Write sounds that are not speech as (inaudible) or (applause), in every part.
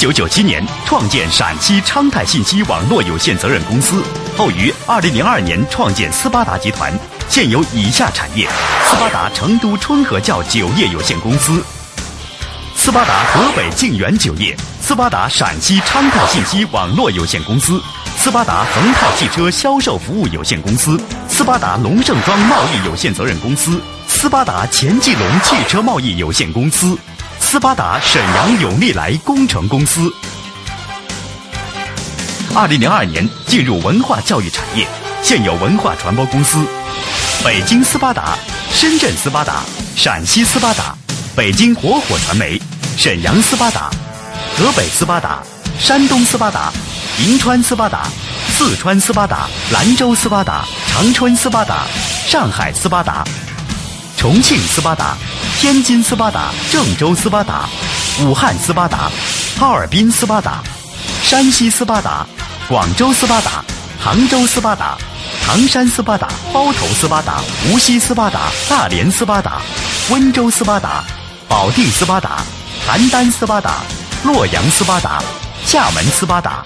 九九七年创建陕西昌泰信息网络有限责任公司，后于二零零二年创建斯巴达集团，现有以下产业：斯巴达成都春和窖酒业有限公司。斯巴达河北晋源酒业、斯巴达陕西昌泰信息网络有限公司、斯巴达恒泰汽车销售服务有限公司、斯巴达龙盛庄贸易有限责任公司、斯巴达钱继龙汽车贸易有限公司、斯巴达沈阳永利来工程公司。二零零二年进入文化教育产业，现有文化传播公司：北京斯巴达、深圳斯巴达、陕西斯巴达、北京火火传媒。沈阳斯巴达、河北斯巴达、山东斯巴达、银川斯巴达、四川斯巴达、兰州斯巴达、长春斯巴达、上海斯巴达、重庆斯巴达、天津斯巴达、郑州斯巴达、武汉斯巴达、哈尔滨斯巴达、山西斯巴达、广州斯巴达、杭州斯巴达、唐山斯巴达、包头斯巴达、无锡斯巴达、大连斯巴达、温州斯巴达、保定斯巴达。邯郸斯巴达、洛阳斯巴达、厦门斯巴达，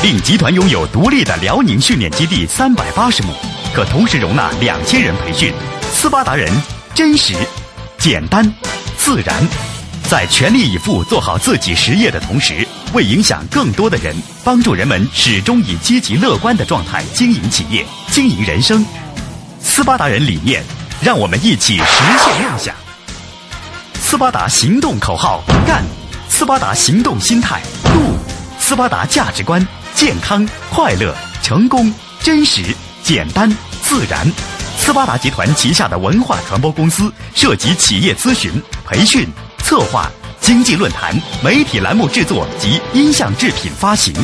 令集团拥有独立的辽宁训练基地三百八十亩，可同时容纳两千人培训。斯巴达人真实、简单、自然，在全力以赴做好自己实业的同时，为影响更多的人，帮助人们始终以积极乐观的状态经营企业、经营人生。斯巴达人理念，让我们一起实现梦想。斯巴达行动口号：干！斯巴达行动心态：度！斯巴达价值观：健康、快乐、成功、真实、简单、自然。斯巴达集团旗下的文化传播公司，涉及企业咨询、培训、策划、经济论坛、媒体栏目制作及音像制品发行，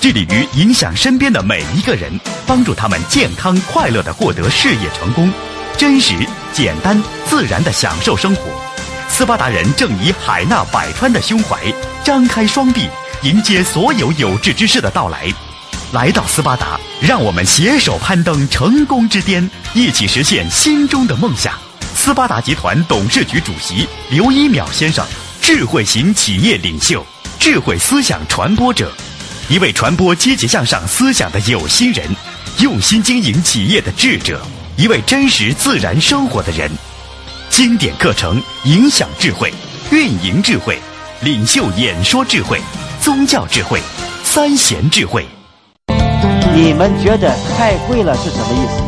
致力于影响身边的每一个人，帮助他们健康快乐的获得事业成功，真实、简单、自然的享受生活。斯巴达人正以海纳百川的胸怀，张开双臂，迎接所有有志之士的到来。来到斯巴达，让我们携手攀登成功之巅，一起实现心中的梦想。斯巴达集团董事局主席刘一淼先生，智慧型企业领袖，智慧思想传播者，一位传播积极向上思想的有心人，用心经营企业的智者，一位真实自然生活的人。经典课程，影响智慧，运营智慧，领袖演说智慧，宗教智慧，三贤智慧。你们觉得太贵了是什么意思？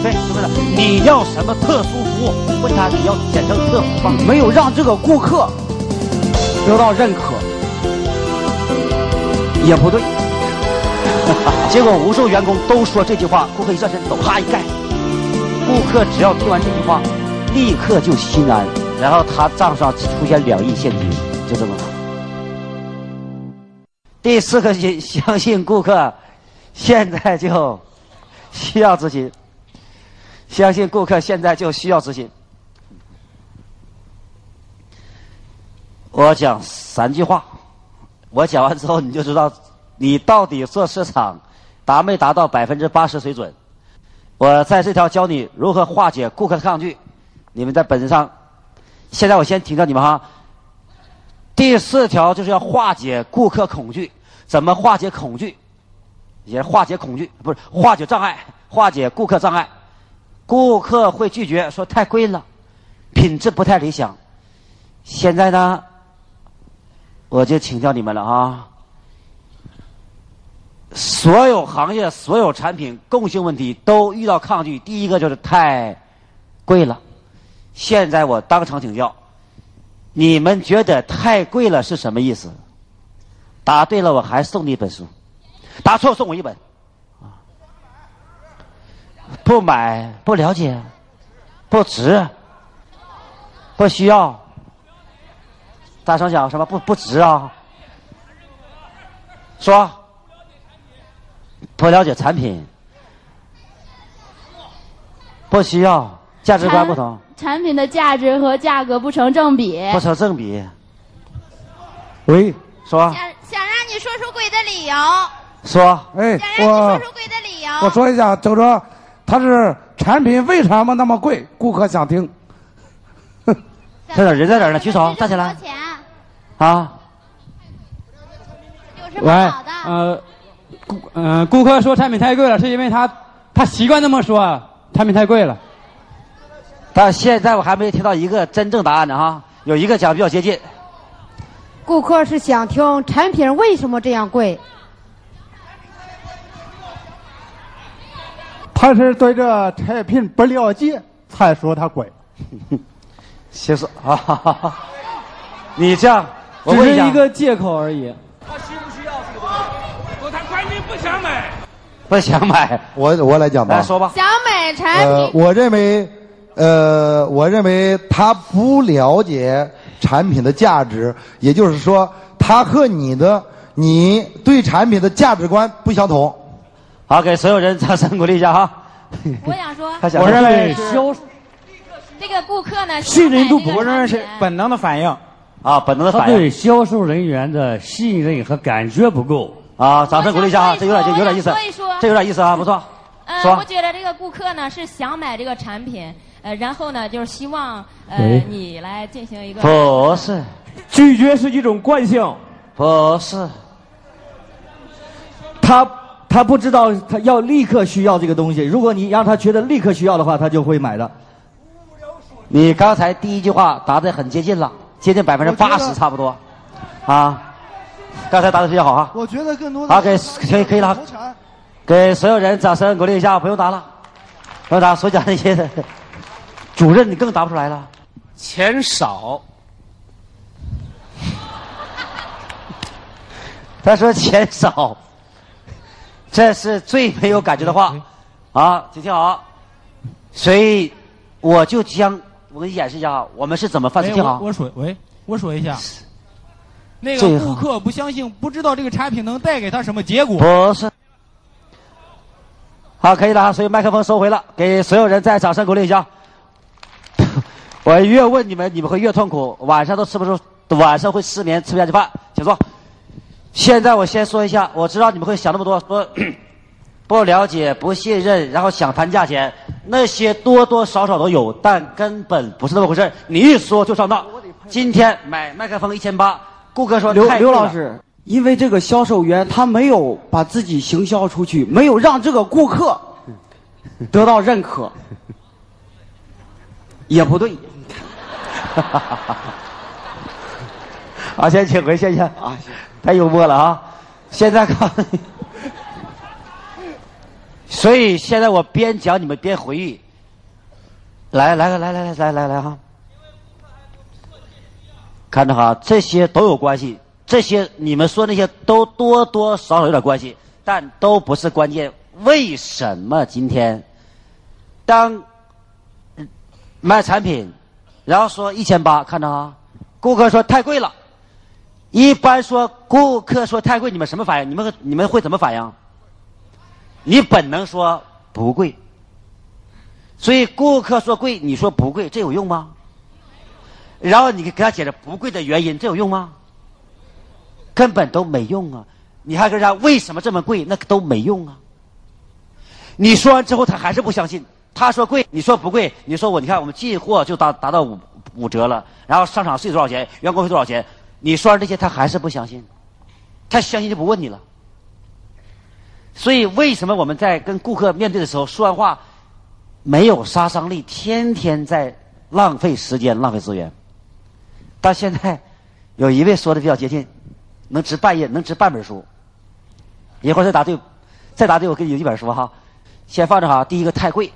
对，是不是？你要什么特殊服务？问他你要简称特服吗，没有让这个顾客得到认可，也不对。(laughs) 结果无数员工都说这句话，顾客一转身走，啪一盖。顾客只要听完这句话。立刻就心安，然后他账上出现两亿现金，就这么。第四个相相信顾客，现在就需要咨询。相信顾客现在就需要咨询。我讲三句话，我讲完之后你就知道你到底做市场达没达到百分之八十水准。我在这条教你如何化解顾客的抗拒。你们在本子上，现在我先停掉你们哈。第四条就是要化解顾客恐惧，怎么化解恐惧？也化解恐惧，不是化解障碍，化解顾客障碍。顾客会拒绝说太贵了，品质不太理想。现在呢，我就请教你们了啊。所有行业、所有产品共性问题都遇到抗拒，第一个就是太贵了。现在我当场请教，你们觉得太贵了是什么意思？答对了，我还送你一本书；答错送我一本。啊不买不了解，不值，不需要。大声讲什么？不不值啊？说，不了解产品，不需要，价值观不同。产品的价值和价格不成正比。不成正比。喂，说。想想让你说出贵的理由。说，哎，我说出贵的理由。我说一下，就说他是产品为什么那么贵？顾客想听。在哪？人在哪呢？举手，站起来。啊。什么好的？呃，顾嗯、顾客说产品太贵了，是因为他他习惯那么说，产品太贵了。但现在我还没听到一个真正答案呢哈，有一个讲比较接近。顾客是想听产品为什么这样贵？他是对这产品不了解，才说它贵。其实啊，你这样，我只问下是一个借口而已。说他关键不想买，不想买，我我来讲吧。来说吧。想买产呃，品，我认为，呃，我认为他不了解产品的价值，也就是说，他和你的你对产品的价值观不相同。好，给所有人掌声鼓励一下哈。我想说，他想我认为是销这个顾客呢，信任度不认为是本能的反应。啊，本能的反应对销售人员的信任和感觉不够。啊，掌声鼓励一下啊，这有点有点意思我想说，这有点意思啊，不错。呃，说我觉得这个顾客呢是想买这个产品，呃，然后呢就是希望呃你来进行一个不是，拒绝是一种惯性，不是，他他不知道他要立刻需要这个东西，如果你让他觉得立刻需要的话，他就会买的。你刚才第一句话答的很接近了，接近百分之八十差不多，啊，刚才答的比较好哈。我觉得更多的好，给可以可以了，给所有人掌声鼓励一下，不用答了，不用答，所讲那些的，主任你更答不出来了。钱少，他说钱少，这是最没有感觉的话啊，请听好。所以我就将我给你演示一下啊，我们是怎么犯哎错。听好我，我说喂，我说一下，那个个顾客不相信，不知道这个产品能带给他什么结果。不是。好，可以了啊，所以麦克风收回了，给所有人再掌声鼓励一下。(laughs) 我越问你们，你们会越痛苦，晚上都吃不出，晚上会失眠，吃不下去饭。请坐。现在我先说一下，我知道你们会想那么多，说 (clears throat) 不了解、不信任，然后想谈价钱，那些多多少少都有，但根本不是那么回事你一说就上当。今天买麦克风一千八，顾客说刘刘老师，因为这个销售员他没有把自己行销出去，没有让这个顾客 (laughs) 得到认可，也不对。(laughs) 啊，先请回，谢谢啊，太幽默了啊！现在看，所以现在我边讲你们边回忆。来来来来来来来来哈，看着哈，这些都有关系，这些你们说那些都多多少少有点关系，但都不是关键。为什么今天当卖产品，然后说一千八，看着哈，顾客说太贵了。一般说顾客说太贵，你们什么反应？你们你们会怎么反应？你本能说不贵。所以顾客说贵，你说不贵，这有用吗？然后你给他解释不贵的原因，这有用吗？根本都没用啊！你还跟人家为什么这么贵，那都没用啊！你说完之后，他还是不相信。他说贵，你说不贵，你说我，你看我们进货就达达到五五折了，然后商场税多少钱，员工费多少钱？你说完这些，他还是不相信，他相信就不问你了。所以为什么我们在跟顾客面对的时候说完话没有杀伤力，天天在浪费时间、浪费资源？但现在有一位说的比较接近，能值半页，能值半本书。一会儿再答对，再答对，我给你一本书哈。先放着哈，第一个太贵，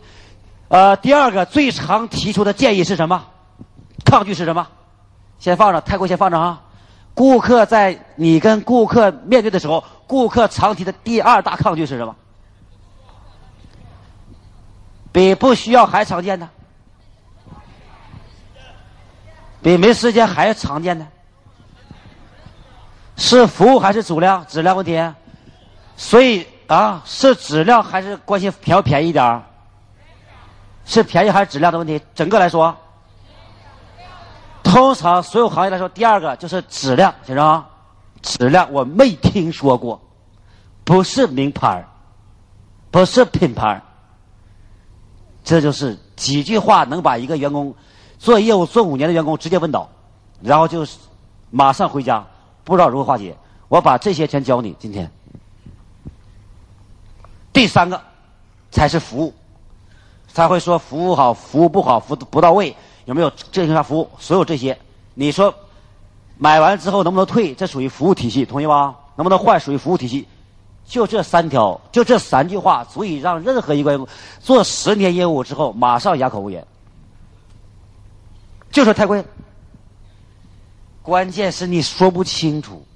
呃，第二个最常提出的建议是什么？抗拒是什么？先放着，太贵先放着哈。顾客在你跟顾客面对的时候，顾客常提的第二大抗拒是什么？比不需要还常见的，比没时间还常见的，是服务还是质量？质量问题。所以啊，是质量还是关心便不便宜点儿？是便宜还是质量的问题？整个来说，通常所有行业来说，第二个就是质量，先生，质量我没听说过，不是名牌儿不是品牌儿这就是几句话能把一个员工做业务做五年的员工直接问倒，然后就马上回家，不知道如何化解。我把这些全教你。今天，第三个才是服务。他会说服务好，服务不好，服务不到位，有没有正常服务？所有这些，你说买完之后能不能退？这属于服务体系，同意吧？能不能换？属于服务体系。就这三条，就这三句话，足以让任何一个做十年业务之后马上哑口无言。就说太贵，关键是你说不清楚，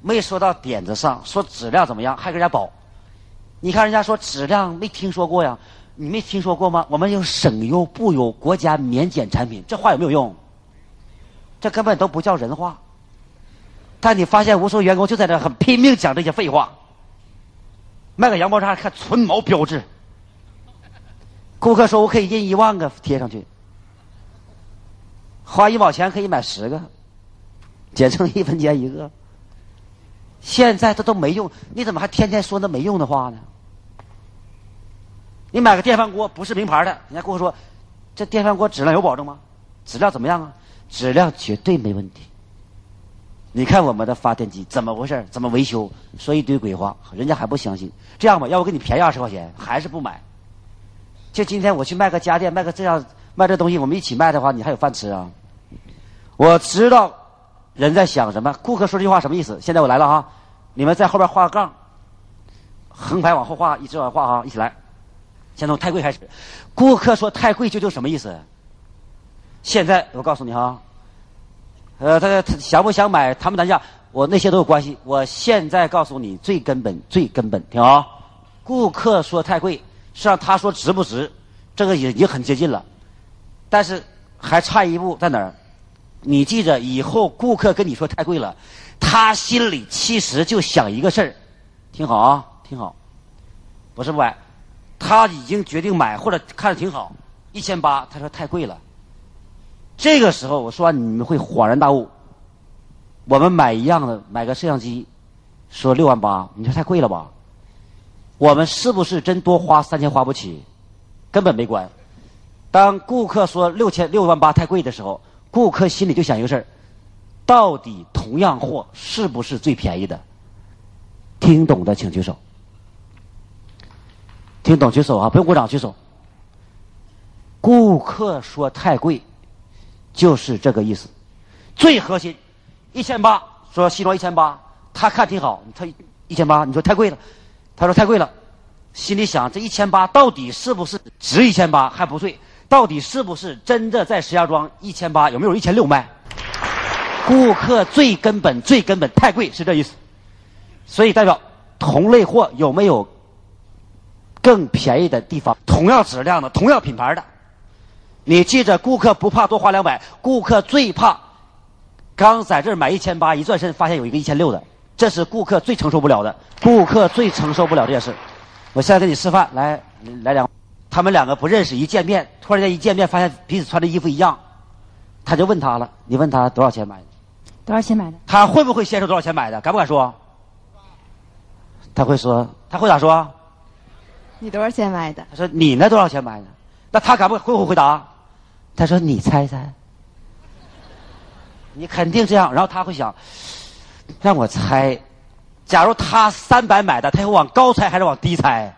没说到点子上，说质量怎么样，还给人家保。你看人家说质量没听说过呀，你没听说过吗？我们有省优部优，国家免检产品，这话有没有用？这根本都不叫人话。但你发现无数员工就在这很拼命讲这些废话。卖个羊毛衫，看纯毛标志。顾客说：“我可以印一万个贴上去，花一毛钱可以买十个，减成一分钱一个。”现在这都没用，你怎么还天天说那没用的话呢？你买个电饭锅不是名牌的，人家顾客说：“这电饭锅质量有保证吗？质量怎么样啊？质量绝对没问题。”你看我们的发电机怎么回事？怎么维修？说一堆鬼话，人家还不相信。这样吧，要不给你便宜二十块钱，还是不买。就今天我去卖个家电，卖个这样卖这东西，我们一起卖的话，你还有饭吃啊？我知道人在想什么，顾客说这句话什么意思？现在我来了哈，你们在后边画个杠，横排往后画，一直往后画哈，一起来。先从太贵开始，顾客说太贵，究竟什么意思？现在我告诉你哈。呃，他他想不想买，谈不谈价，我那些都有关系。我现在告诉你最根本、最根本，听好。顾客说太贵，实际上他说值不值，这个已经很接近了，但是还差一步在哪儿？你记着，以后顾客跟你说太贵了，他心里其实就想一个事儿，听好啊，听好，不是不买，他已经决定买或者看着挺好，一千八，他说太贵了。这个时候，我说完你们会恍然大悟。我们买一样的，买个摄像机，说六万八，你说太贵了吧？我们是不是真多花三千花不起？根本没关。当顾客说六千六万八太贵的时候，顾客心里就想一个事儿：到底同样货是不是最便宜的？听懂的请举手。听懂举手啊，不用鼓掌举手。顾客说太贵。就是这个意思，最核心，一千八说西装一千八，他看挺好，他一千八，你说太贵了，他说太贵了，心里想这一千八到底是不是值一千八还不对，到底是不是真的在石家庄一千八有没有一千六卖？顾客最根本最根本太贵是这意思，所以代表同类货有没有更便宜的地方？同样质量的，同样品牌的。你记着，顾客不怕多花两百，顾客最怕刚在这儿买一千八，一转身发现有一个一千六的，这是顾客最承受不了的。顾客最承受不了这件事。我现在给你示范，来来两，他们两个不认识，一见面突然间一见面发现彼此穿的衣服一样，他就问他了，你问他多少钱买的？多少钱买的？他会不会先说多少钱买的？敢不敢说？他会说，他会咋说？你多少钱买的？他说你那多少钱买的？那他敢不会不会回答？他说：“你猜猜，你肯定这样。”然后他会想：“让我猜，假如他三百买的，他会往高猜还是往低猜？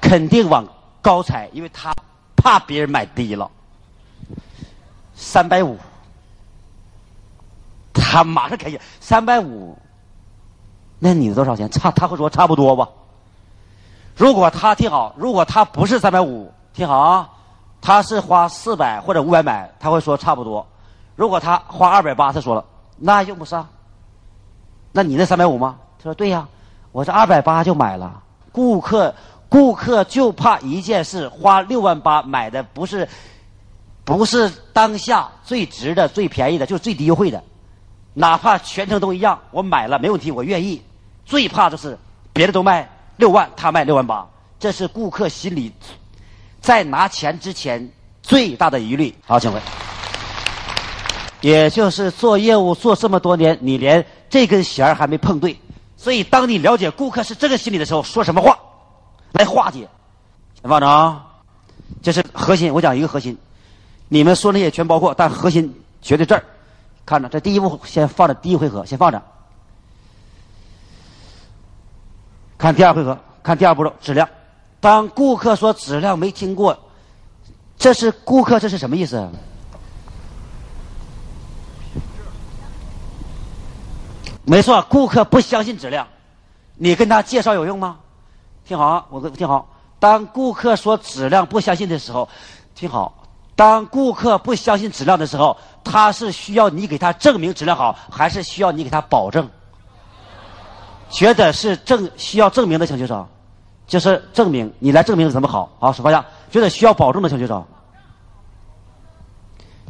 肯定往高猜，因为他怕别人买低了。三百五，他马上开心。三百五，那你的多少钱？差他会说差不多吧。如果他听好，如果他不是三百五，听好啊。”他是花四百或者五百买，他会说差不多。如果他花二百八，他说了，那用不上。那你那三百五吗？他说对呀，我这二百八就买了。顾客，顾客就怕一件事，花六万八买的不是，不是当下最值的、最便宜的，就是最低优惠的。哪怕全程都一样，我买了没问题，我愿意。最怕就是别的都卖六万，他卖六万八，这是顾客心里。在拿钱之前，最大的疑虑。好，请问，也就是做业务做这么多年，你连这根弦儿还没碰对，所以当你了解顾客是这个心理的时候，说什么话来化解？先放着啊，这是核心。我讲一个核心，你们说那些全包括，但核心绝对这儿。看着，这第一步先放着，第一回合先放着。看第二回合，看第二步骤质量。当顾客说质量没听过，这是顾客这是什么意思？没错，顾客不相信质量，你跟他介绍有用吗？听好啊，我听好。当顾客说质量不相信的时候，听好。当顾客不相信质量的时候，他是需要你给他证明质量好，还是需要你给他保证？觉得是证需要证明的，请举手。就是证明，你来证明怎么好？好，手放下。觉得需要保证的，请举手。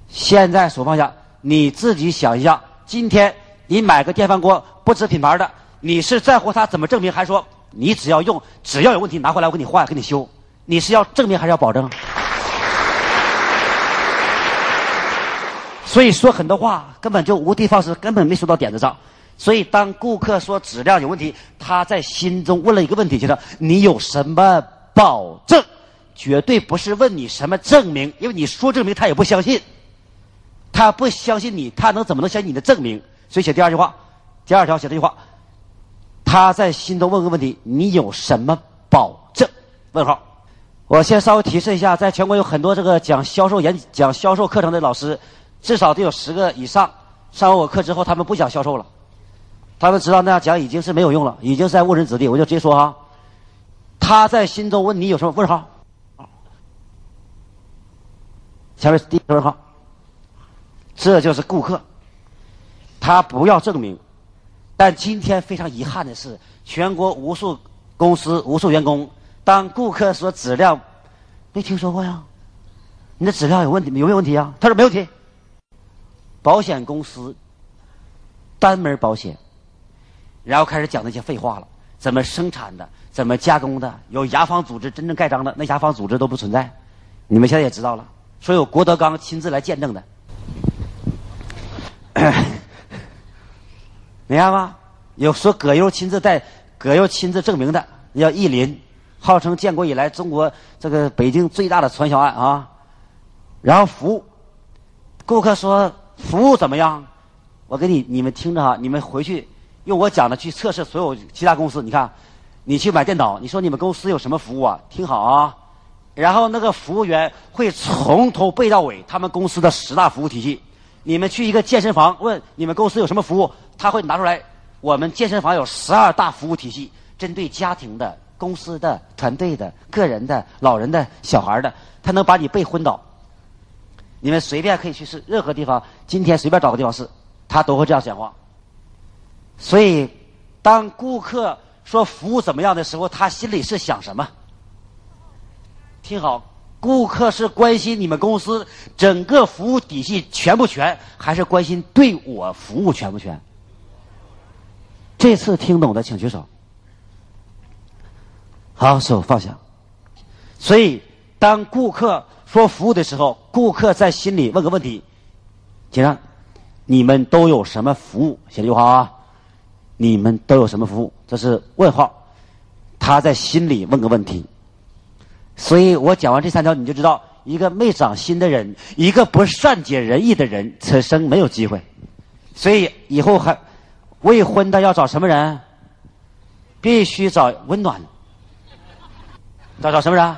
现在手放下，你自己想一下，今天你买个电饭锅，不知品牌的，你是在乎它怎么证明，还是说你只要用，只要有问题拿回来我给你换，给你修？你是要证明还是要保证？所以说很多话根本就无的放矢，根本没说到点子上。所以当顾客说质量有问题，他在心中问了一个问题，就是你有什么保证？绝对不是问你什么证明，因为你说证明他也不相信，他不相信你，他能怎么能相信你的证明？所以写第二句话，第二条写这句话，他在心中问个问题：你有什么保证？问号。我先稍微提示一下，在全国有很多这个讲销售演讲销售课程的老师，至少得有十个以上。上完我课之后，他们不讲销售了，他们知道那样讲已经是没有用了，已经是在误人子弟。我就直接说哈，他在心中问你有什么问号？前面是第一个问号，这就是顾客，他不要证明。但今天非常遗憾的是，全国无数公司、无数员工，当顾客说质量没听说过呀，你的质量有问题有没有问题啊？他说没问题。保险公司单门保险，然后开始讲那些废话了，怎么生产的，怎么加工的，有牙防组织真正盖章的，那牙防组织都不存在。你们现在也知道了。说有郭德纲亲自来见证的，(coughs) 你看吗？有说葛优亲自带，葛优亲自证明的，叫意林，号称建国以来中国这个北京最大的传销案啊。然后服务，顾客说服务怎么样？我给你你们听着哈，你们回去用我讲的去测试所有其他公司。你看，你去买电脑，你说你们公司有什么服务啊？听好啊。然后那个服务员会从头背到尾他们公司的十大服务体系。你们去一个健身房问你们公司有什么服务，他会拿出来。我们健身房有十二大服务体系，针对家庭的、公司的、团队的、个人的、老人的、小孩的，他能把你背昏倒。你们随便可以去试任何地方，今天随便找个地方试，他都会这样讲话。所以，当顾客说服务怎么样的时候，他心里是想什么？听好，顾客是关心你们公司整个服务体系全不全，还是关心对我服务全不全？这次听懂的请举手。好，手放下。所以，当顾客说服务的时候，顾客在心里问个问题：，请问你们都有什么服务？写句话啊，你们都有什么服务？这是问号。他在心里问个问题。所以我讲完这三条，你就知道，一个没长心的人，一个不善解人意的人，此生没有机会。所以以后还未婚的要找什么人？必须找温暖。找找什么人？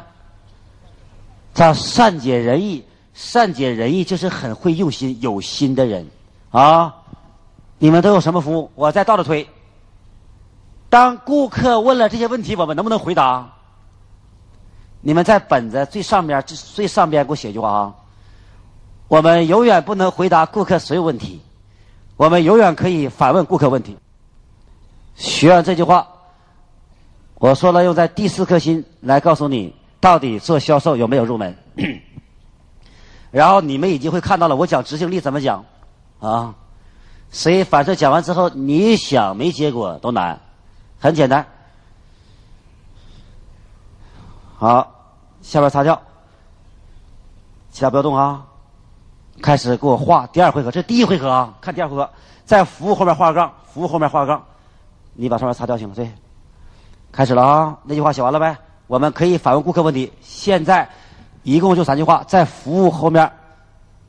找善解人意。善解人意就是很会用心、有心的人啊！你们都有什么服务？我再倒着推。当顾客问了这些问题，我们能不能回答？你们在本子最上面最上边给我写一句话啊！我们永远不能回答顾客所有问题，我们永远可以反问顾客问题。学完这句话，我说了，用在第四颗心来告诉你，到底做销售有没有入门。(clears throat) 然后你们已经会看到了，我讲执行力怎么讲啊？所以反射讲完之后，你想没结果都难，很简单。好，下边擦掉，其他不要动啊！开始给我画第二回合，这是第一回合啊！看第二回合，在服务后面画个杠，服务后面画个杠，你把上面擦掉行了。对，开始了啊！那句话写完了呗？我们可以反问顾客问题。现在一共就三句话，在服务后面，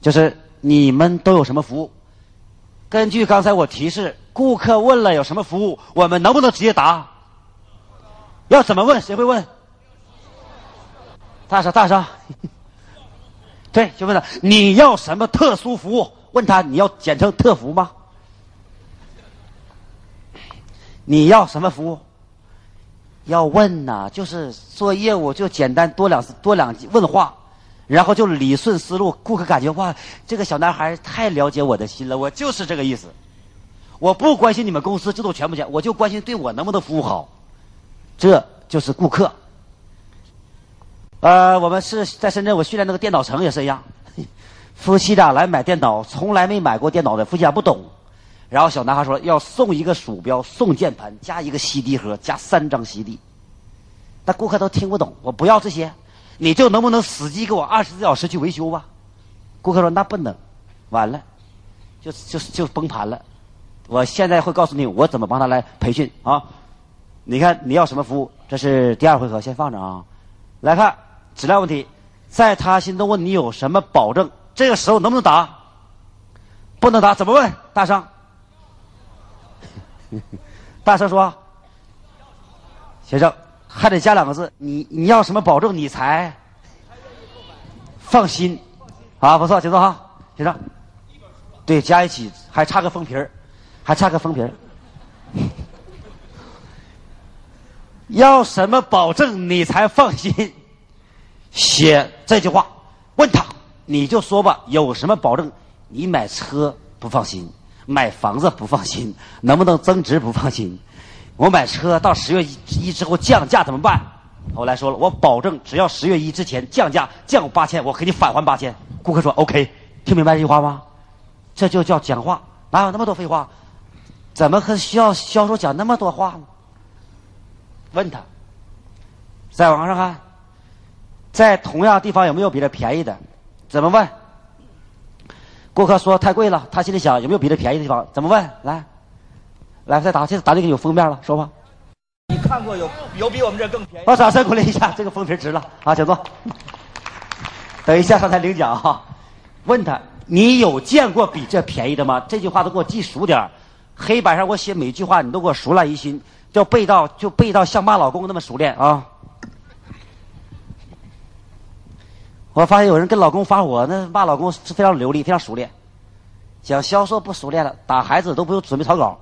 就是你们都有什么服务？根据刚才我提示，顾客问了有什么服务，我们能不能直接答？要怎么问？谁会问？大声，大声。(laughs) 对，就问他你要什么特殊服务？问他你要简称特服吗？你要什么服务？要问呐、就是做业务就简单多两多两句问话，然后就理顺思路。顾客感觉哇，这个小男孩太了解我的心了，我就是这个意思。我不关心你们公司制度全不全，我就关心对我能不能服务好。这就是顾客。呃，我们是在深圳，我训练那个电脑城也是一样，(laughs) 夫妻俩来买电脑，从来没买过电脑的夫妻俩不懂。然后小男孩说要送一个鼠标、送键盘、加一个 CD 盒、加三张 CD。那顾客都听不懂，我不要这些，你就能不能死机给我二十四小时去维修吧？顾客说那不能，完了，就就就崩盘了。我现在会告诉你我怎么帮他来培训啊。你看你要什么服务？这是第二回合，先放着啊。来看质量问题，在他心中问你有什么保证？这个时候能不能答？不能答，怎么问？大声，(laughs) 大声说。先生，还得加两个字，你你要什么保证？你才放心。啊，不错，请坐哈，先生。对，加一起还差个封皮儿，还差个封皮儿。要什么保证你才放心？写这句话，问他，你就说吧，有什么保证？你买车不放心，买房子不放心，能不能增值不放心？我买车到十月一一之后降价怎么办？后来说了，我保证只要十月一之前降价降八千，我给你返还八千。顾客说 OK，听明白这句话吗？这就叫讲话，哪有那么多废话？怎么和需要销售讲那么多话呢？问他，再往上看，在同样地方有没有比这便宜的？怎么问？顾客说太贵了，他心里想有没有比这便宜的地方？怎么问？来，来再答，这答这个有封面了，说吧。你看过有有比我们这更便宜？把掌声鼓励一下，这个封皮值了啊，请坐。等一下上台领奖哈。问他，你有见过比这便宜的吗？这句话都给我记熟点儿黑板上我写每句话，你都给我熟烂于心，就背到就背到像骂老公那么熟练啊。我发现有人跟老公发火，那骂老公是非常流利，非常熟练。讲销售不熟练了，打孩子都不用准备草稿。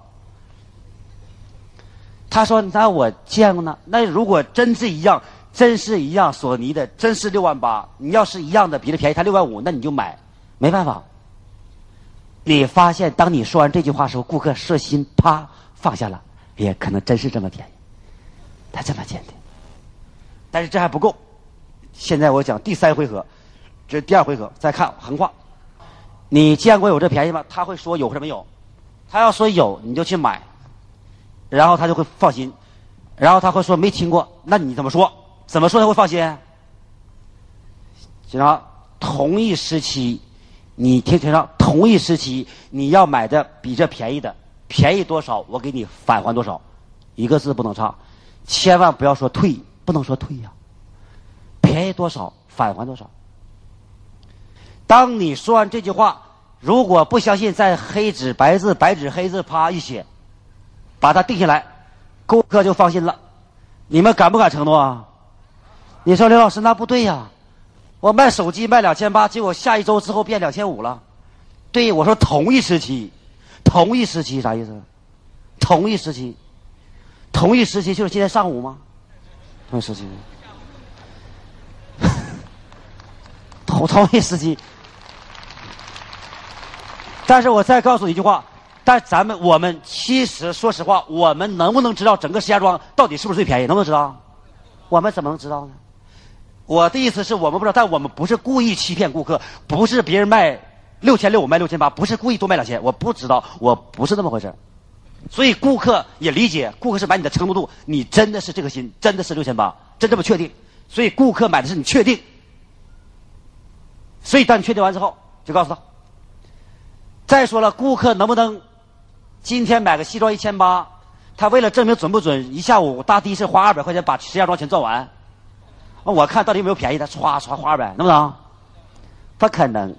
他说：“那我见过呢。那如果真是一样，真是一样，索尼的真是六万八。你要是一样的，比这便宜，他六万五，那你就买。没办法。你发现，当你说完这句话时候，顾客色心啪放下了，也可能真是这么便宜，他这么坚定。但是这还不够。现在我讲第三回合，这第二回合，再看横话。你见过有这便宜吗？他会说有或者没有。他要说有，你就去买。然后他就会放心，然后他会说没听过，那你怎么说？怎么说他会放心？经常同一时期，你听听着，同一时期你要买的比这便宜的，便宜多少，我给你返还多少，一个字不能差，千万不要说退，不能说退呀、便宜多少返还多少。当你说完这句话，如果不相信，在黑纸白字白纸黑字啪一写。把它定下来，顾客就放心了。你们敢不敢承诺啊？你说刘老师那不对呀，我卖手机卖两千八，结果下一周之后变两千五了。对，我说同一时期，同一时期啥意思？同一时期，同一时期就是今天上午吗？同一时期，(laughs) 同同一时期。但是我再告诉你一句话。但咱们我们其实说实话，我们能不能知道整个石家庄到底是不是最便宜？能不能知道？我们怎么能知道呢？我的意思是我们不知道，但我们不是故意欺骗顾客，不是别人卖六千六我卖六千八，不是故意多卖两千，我不知道，我不是那么回事所以顾客也理解，顾客是买你的承诺度，你真的是这个心，真的是六千八，真这么确定。所以顾客买的是你确定。所以当你确定完之后，就告诉他。再说了，顾客能不能？今天买个西装一千八，他为了证明准不准，一下午搭的士花二百块钱把石家庄全转完。我看到底有没有便宜的，唰唰花二百，能不能？不可能。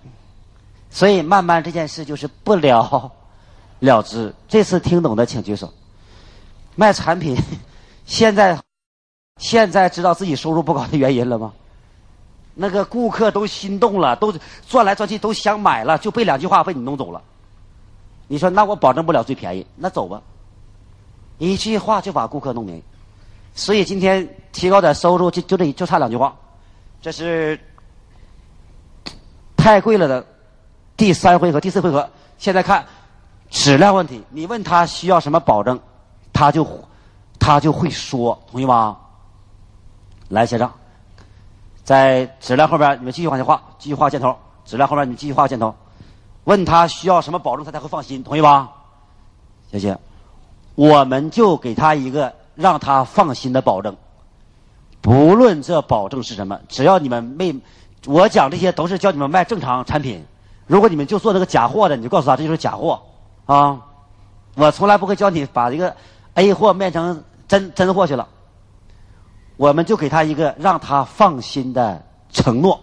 所以慢慢这件事就是不了 (laughs) 了之。这次听懂的请举手。卖产品，(laughs) 现在。现在知道自己收入不高的原因了吗？那个顾客都心动了，都转来转去都想买了，就被两句话被你弄走了。你说那我保证不了最便宜，那走吧。一句话就把顾客弄没。所以今天提高点收入就就这就差两句话，这是太贵了的第三回合、第四回合。现在看质量问题，你问他需要什么保证，他就他就会说，同意吗？来，先生，在质量后边你们继续往下画，继续画箭头。质量后边你继续画箭头。问他需要什么保证，他才会放心，同意吧？谢谢。我们就给他一个让他放心的保证，不论这保证是什么，只要你们没，我讲这些都是教你们卖正常产品。如果你们就做那个假货的，你就告诉他这就是假货啊！我从来不会教你把这个 A 货卖成真真货去了。我们就给他一个让他放心的承诺。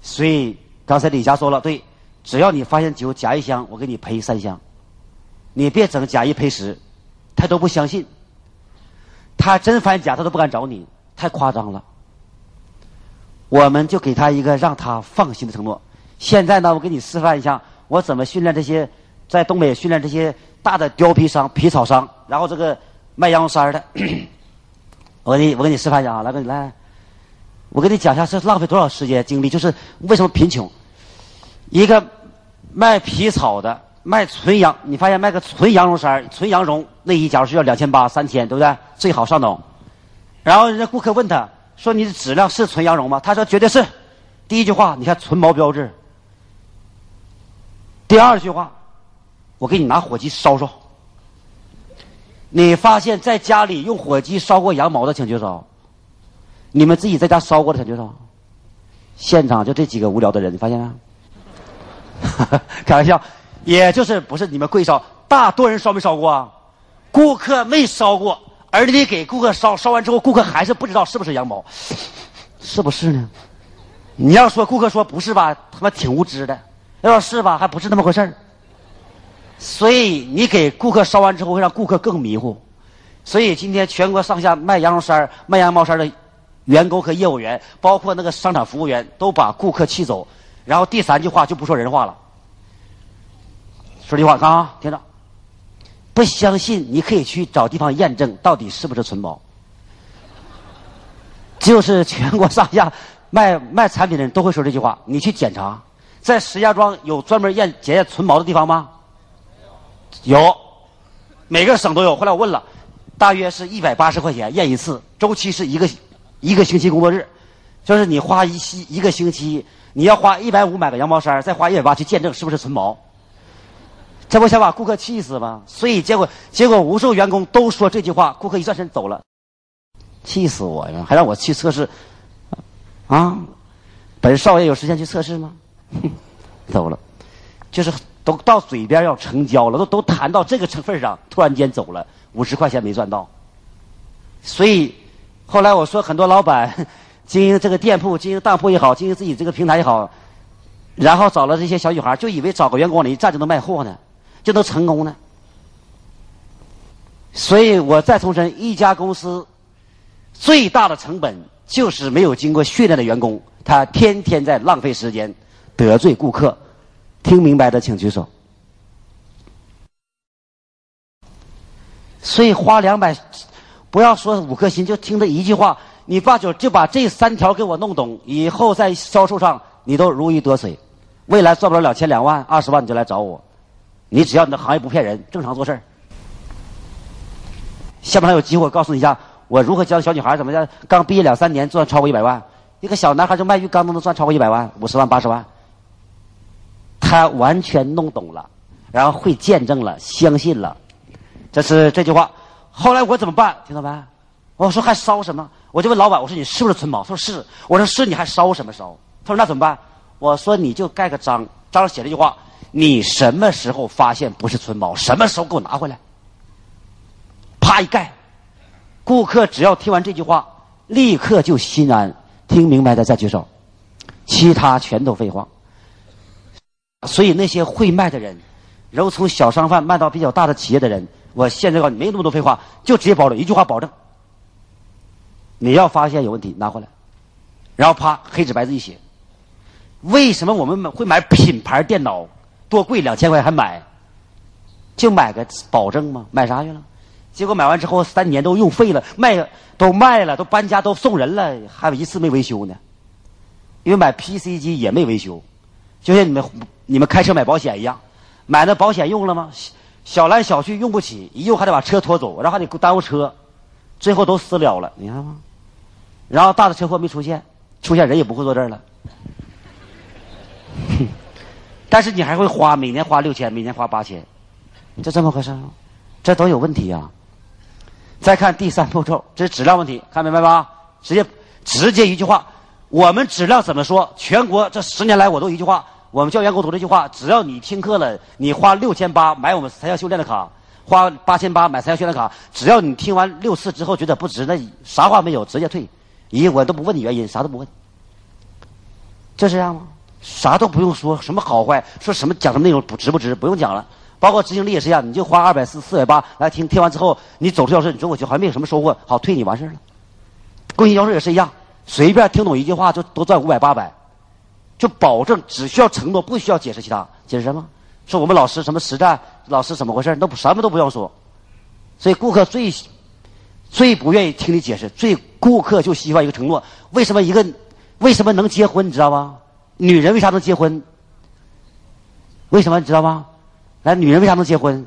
所以刚才李佳说了，对，只要你发现酒假一箱，我给你赔三箱。你别整假一赔十，他都不相信。他真翻假，他都不敢找你，太夸张了。我们就给他一个让他放心的承诺。现在呢，我给你示范一下，我怎么训练这些在东北训练这些大的貂皮商、皮草商，然后这个卖羊绒衫的。(coughs) 我给你，我给你示范一下啊，来，给你来，我给你讲一下是浪费多少时间精力，就是为什么贫穷。一个卖皮草的，卖纯羊，你发现卖个纯羊绒衫、纯羊绒内衣，假如是要两千八、三千，对不对？最好上等。然后人家顾客问他说：“你的质量是纯羊绒吗？”他说：“绝对是。”第一句话，你看纯毛标志。第二句话，我给你拿火机烧烧。你发现在家里用火机烧过羊毛的，请举手。你们自己在家烧过的，请举手。现场就这几个无聊的人，你发现没？(laughs) 开玩笑，也就是不是你们贵烧，大多人烧没烧过啊？顾客没烧过，而你给顾客烧，烧完之后，顾客还是不知道是不是羊毛，(laughs) 是不是呢？你要说顾客说不是吧，他妈挺无知的；要说是吧，还不是那么回事儿。所以你给顾客烧完之后，会让顾客更迷糊。所以今天全国上下卖羊绒衫、卖羊毛衫的员工和业务员，包括那个商场服务员，都把顾客气走。然后第三句话就不说人话了，说句话，看啊，听着。不相信你可以去找地方验证到底是不是纯毛。就是全国上下卖卖产品的人都会说这句话。你去检查，在石家庄有专门验检验纯毛的地方吗？有，每个省都有。后来我问了，大约是一百八十块钱验一次，周期是一个一个星期工作日，就是你花一星一个星期，你要花一百五买个羊毛衫，再花一百八去见证是不是纯毛，这不想把顾客气死吗？所以结果结果无数员工都说这句话，顾客一转身走了，气死我呀！还让我去测试，啊，本少爷有时间去测试吗？(laughs) 走了，就是。都到嘴边要成交了，都都谈到这个成份上，突然间走了，五十块钱没赚到。所以后来我说，很多老板经营这个店铺、经营当铺也好，经营自己这个平台也好，然后找了这些小女孩，就以为找个员工往里一站就能卖货呢，就能成功呢。所以我再重申，一家公司最大的成本就是没有经过训练的员工，他天天在浪费时间，得罪顾客。听明白的请举手。所以花两百，不要说五颗星，就听这一句话，你把就就把这三条给我弄懂，以后在销售上你都如鱼得水，未来赚不了两千两万二十万你就来找我，你只要你的行业不骗人，正常做事儿。下面还有机会，我告诉你一下，我如何教小女孩怎么的，刚毕业两三年赚超过一百万，一个小男孩就卖浴缸都能赚超过一百万，五十万八十万。他完全弄懂了，然后会见证了，相信了，这是这句话。后来我怎么办？听到没？我说还烧什么？我就问老板，我说你是不是纯毛？他说是。我说是，你还烧什么烧？他说那怎么办？我说你就盖个章，章上写这句话：你什么时候发现不是纯毛？什么时候给我拿回来？啪一盖，顾客只要听完这句话，立刻就心安。听明白的再举手，其他全都废话。所以那些会卖的人，然后从小商贩卖到比较大的企业的人，我现在告诉你，没那么多废话，就直接保证一句话保证。你要发现有问题，拿回来，然后啪黑纸白字一写。为什么我们会买品牌电脑？多贵两千块还买？就买个保证吗？买啥去了？结果买完之后三年都用废了，卖都卖了，都搬家都送人了，还有一次没维修呢。因为买 PC 机也没维修，就像你们你们开车买保险一样，买那保险用了吗？小来小去用不起，一用还得把车拖走，然后还得耽误车，最后都私了了，你看吗？然后大的车祸没出现，出现人也不会坐这儿了。(laughs) 但是你还会花，每年花六千，每年花八千，这怎么回事？这都有问题啊！再看第三步骤，这是质量问题，看明白吧？直接直接一句话，我们质量怎么说？全国这十年来我都一句话，我们教员工都这句话：只要你听课了，你花六千八买我们财校修炼的卡，花八千八买财校修炼卡，只要你听完六次之后觉得不值，那啥话没有，直接退，咦，我都不问你原因，啥都不问，就这样吗？啥都不用说，什么好坏，说什么讲什么内容不值不值，不用讲了。包括执行力也是一样，你就花二百四四百八来听，听完之后你走出教室，你说我就还没有什么收获，好退你完事了。公益教授也是一样，随便听懂一句话就多赚五百八百，就保证只需要承诺，不需要解释其他。解释什么？说我们老师什么实战，老师怎么回事，都什么都不用说。所以顾客最最不愿意听你解释，最顾客就希望一个承诺。为什么一个为什么能结婚，你知道吗？女人为啥能结婚？为什么你知道吗？来，女人为啥能结婚？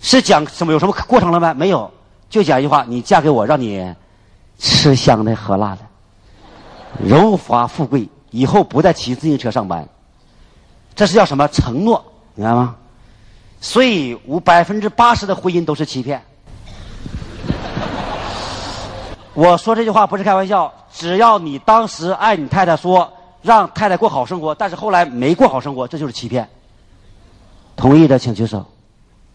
是讲什么有什么过程了吗？没有，就讲一句话：你嫁给我，让你吃香的喝辣的，荣华富贵，以后不再骑自行车上班。这是叫什么承诺？明白吗？所以，我百分之八十的婚姻都是欺骗。我说这句话不是开玩笑，只要你当时爱你太太说让太太过好生活，但是后来没过好生活，这就是欺骗。同意的请举手，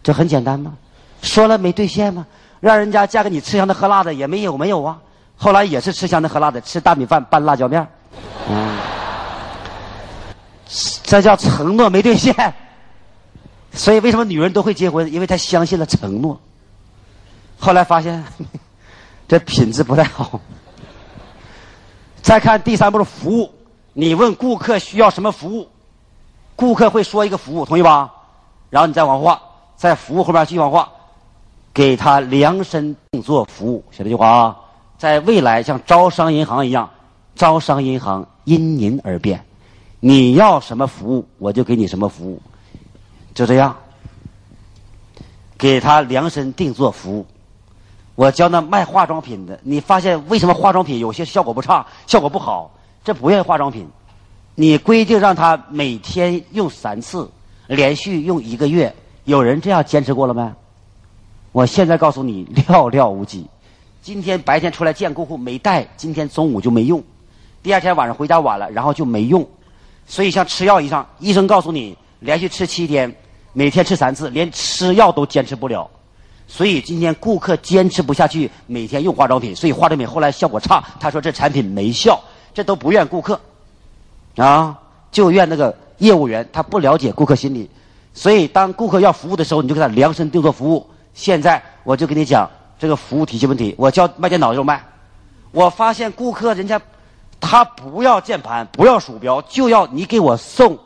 这很简单吗？说了没兑现吗？让人家嫁给你吃香的喝辣的也没有没有啊？后来也是吃香的喝辣的，吃大米饭拌辣椒面嗯，这叫承诺没兑现。所以为什么女人都会结婚？因为她相信了承诺。后来发现。这品质不太好。再看第三步是服务，你问顾客需要什么服务，顾客会说一个服务，同意吧？然后你再往后画，在服务后面继续往后画，给他量身定做服务。写这句话啊，在未来像招商银行一样，招商银行因您而变，你要什么服务，我就给你什么服务，就这样，给他量身定做服务。我教那卖化妆品的，你发现为什么化妆品有些效果不差、效果不好？这不愿意化妆品，你规定让他每天用三次，连续用一个月，有人这样坚持过了没？我现在告诉你，寥寥无几。今天白天出来见客户没带，今天中午就没用，第二天晚上回家晚了，然后就没用。所以像吃药一样，医生告诉你连续吃七天，每天吃三次，连吃药都坚持不了。所以今天顾客坚持不下去，每天用化妆品，所以化妆品后来效果差。他说这产品没效，这都不怨顾客，啊，就怨那个业务员，他不了解顾客心理。所以当顾客要服务的时候，你就给他量身定做服务。现在我就跟你讲这个服务体系问题。我教卖电脑就卖，我发现顾客人家他不要键盘，不要鼠标，就要你给我送，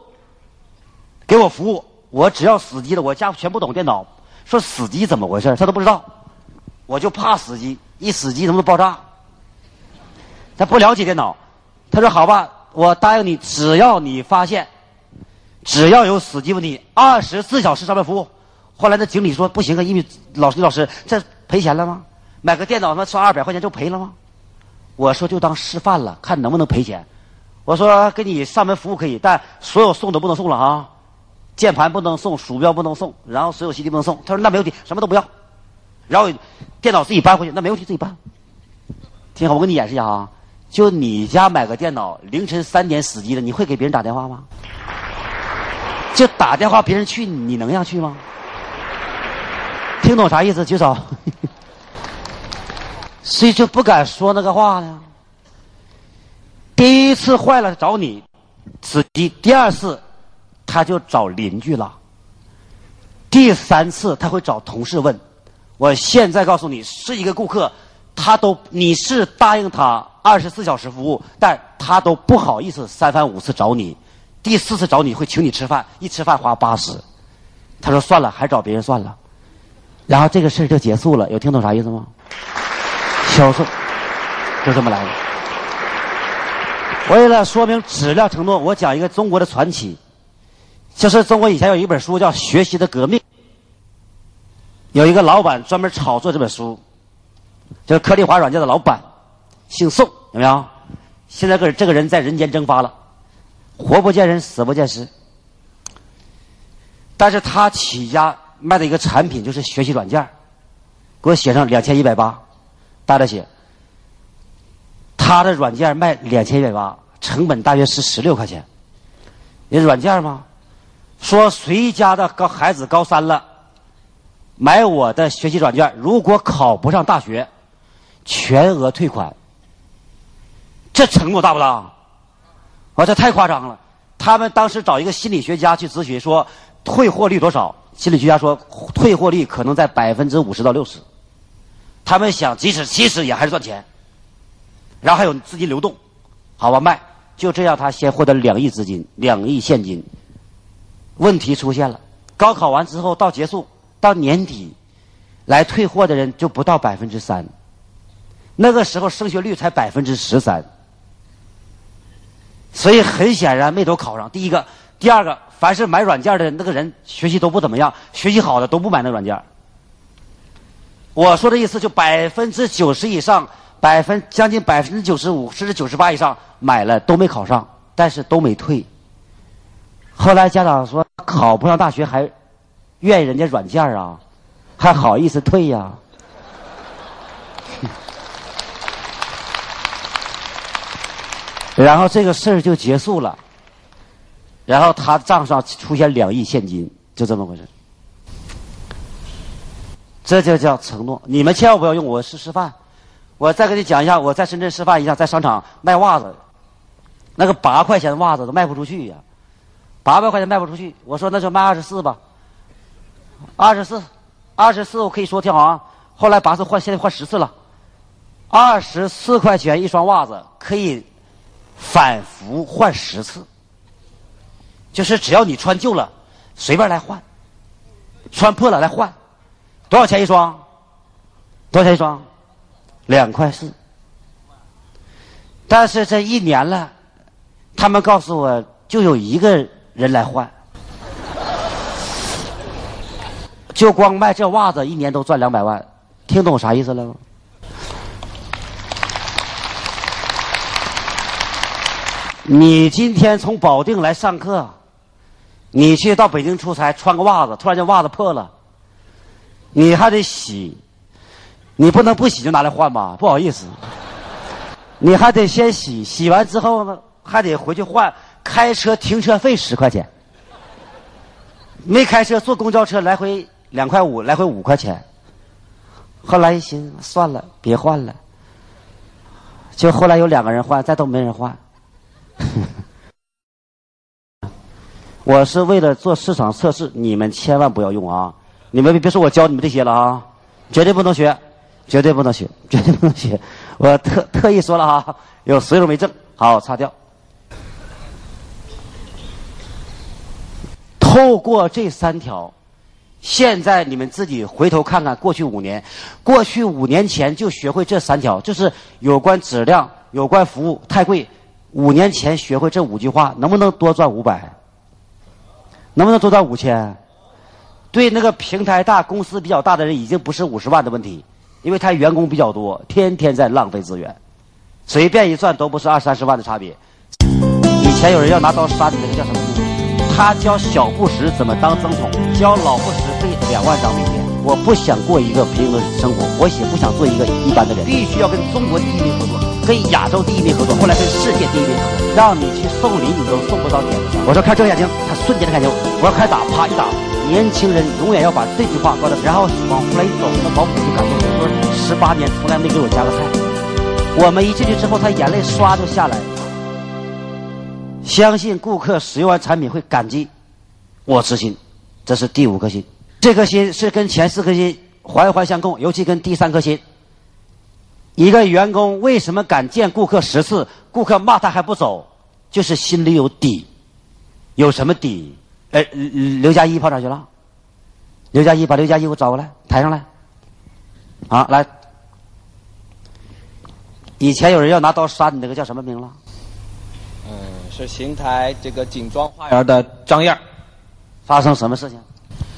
给我服务。我只要死机了，我家全不懂电脑。说死机怎么回事他都不知道，我就怕死机，一死机能不能爆炸？他不了解电脑，他说好吧，我答应你，只要你发现，只要有死机问题，二十四小时上门服务。后来那经理说不行啊，因为老师老师这赔钱了吗？买个电脑他妈算二百块钱就赔了吗？我说就当示范了，看能不能赔钱。我说给你上门服务可以，但所有送都不能送了啊。键盘不能送，鼠标不能送，然后所有 CD 不能送。他说那没问题，什么都不要。然后电脑自己搬回去，那没问题，自己搬。挺好，我给你演示一下啊。就你家买个电脑，凌晨三点死机了，你会给别人打电话吗？就打电话别人去，你能让去吗？听懂啥意思？举手。(laughs) 所以就不敢说那个话呢。第一次坏了找你，死机；第二次。他就找邻居了。第三次他会找同事问。我现在告诉你，是一个顾客，他都你是答应他二十四小时服务，但他都不好意思三番五次找你，第四次找你会请你吃饭，一吃饭花八十。他说算了，还找别人算了。然后这个事儿就结束了，有听懂啥意思吗？销售就这么来的。为了说明质量承诺，我讲一个中国的传奇，就是中国以前有一本书叫《学习的革命》，有一个老板专门炒作这本书，就是颗粒华软件的老板，姓宋，有没有？现在个这个人在人间蒸发了，活不见人，死不见尸。但是他起家卖的一个产品就是学习软件，给我写上两千一百八，大家写。他的软件卖两千一百八，成本大约是十六块钱。你软件吗？说谁家的高孩子高三了，买我的学习软件，如果考不上大学，全额退款。这承诺大不大？我这太夸张了。他们当时找一个心理学家去咨询，说退货率多少？心理学家说退货率可能在百分之五十到六十。他们想，即使七十也还是赚钱。然后还有资金流动，好吧，卖，就这样，他先获得两亿资金，两亿现金。问题出现了，高考完之后到结束到年底，来退货的人就不到百分之三，那个时候升学率才百分之十三，所以很显然没都考上。第一个，第二个，凡是买软件的那个人学习都不怎么样，学习好的都不买那软件。我说的意思就百分之九十以上。百分将近百分之九十五甚至九十八以上买了都没考上，但是都没退。后来家长说考不上大学还愿意人家软件啊，还好意思退呀？(laughs) 然后这个事儿就结束了，然后他账上出现两亿现金，就这么回事。这就叫承诺，你们千万不要用，我是示范。我再给你讲一下，我在深圳示范一下，在商场卖袜子，那个八块钱的袜子都卖不出去呀，八百块钱卖不出去。我说那就卖二十四吧，二十四，二十四我可以说挺好啊。后来八次换，现在换十次了，二十四块钱一双袜子可以反复换十次，就是只要你穿旧了，随便来换，穿破了来换，多少钱一双？多少钱一双？两块四，但是这一年了，他们告诉我就有一个人来换，就光卖这袜子一年都赚两百万，听懂啥意思了吗？你今天从保定来上课，你去到北京出差，穿个袜子，突然间袜子破了，你还得洗。你不能不洗就拿来换吧？不好意思，你还得先洗，洗完之后呢，还得回去换。开车停车费十块钱，没开车坐公交车来回两块五，来回五块钱。后来一寻思，算了，别换了。就后来有两个人换，再都没人换。(laughs) 我是为了做市场测试，你们千万不要用啊！你们别说我教你们这些了啊，绝对不能学。绝对不能学，绝对不能学！我特特意说了哈，有水手没证，好擦掉。透过这三条，现在你们自己回头看看过去五年，过去五年前就学会这三条，就是有关质量、有关服务太贵。五年前学会这五句话，能不能多赚五百？能不能多赚五千？对那个平台大、公司比较大的人，已经不是五十万的问题。因为他员工比较多，天天在浪费资源，随便一算都不是二三十万的差别。以前有人要拿刀杀你，那个叫什么？他教小布什怎么当总统，教老布什背两万张名片。我不想过一个平庸的生活，我也不想做一个一般的人，必须要跟中国第一名合作，跟亚洲第一名合作，后来跟世界第一名合作。让你去送礼，你都送不到点子上。我说看睁眼睛，他瞬间的感觉，我要开打，啪一打。年轻人永远要把这句话挂在，然后往后来一走，那保姆就感动了，说十八年从来没给我夹过菜。我们一进去之后，他眼泪唰就下来。相信顾客使用完产品会感激我之心，这是第五颗心。这颗心是跟前四颗心环环相扣，尤其跟第三颗心一个员工为什么敢见顾客十次，顾客骂他还不走，就是心里有底。有什么底？哎，刘佳一跑哪去了？刘佳一把刘佳一给我找过来，抬上来。好，来。以前有人要拿刀杀你，那个叫什么名了？嗯，是邢台这个锦庄花园的张燕。发生什么事情？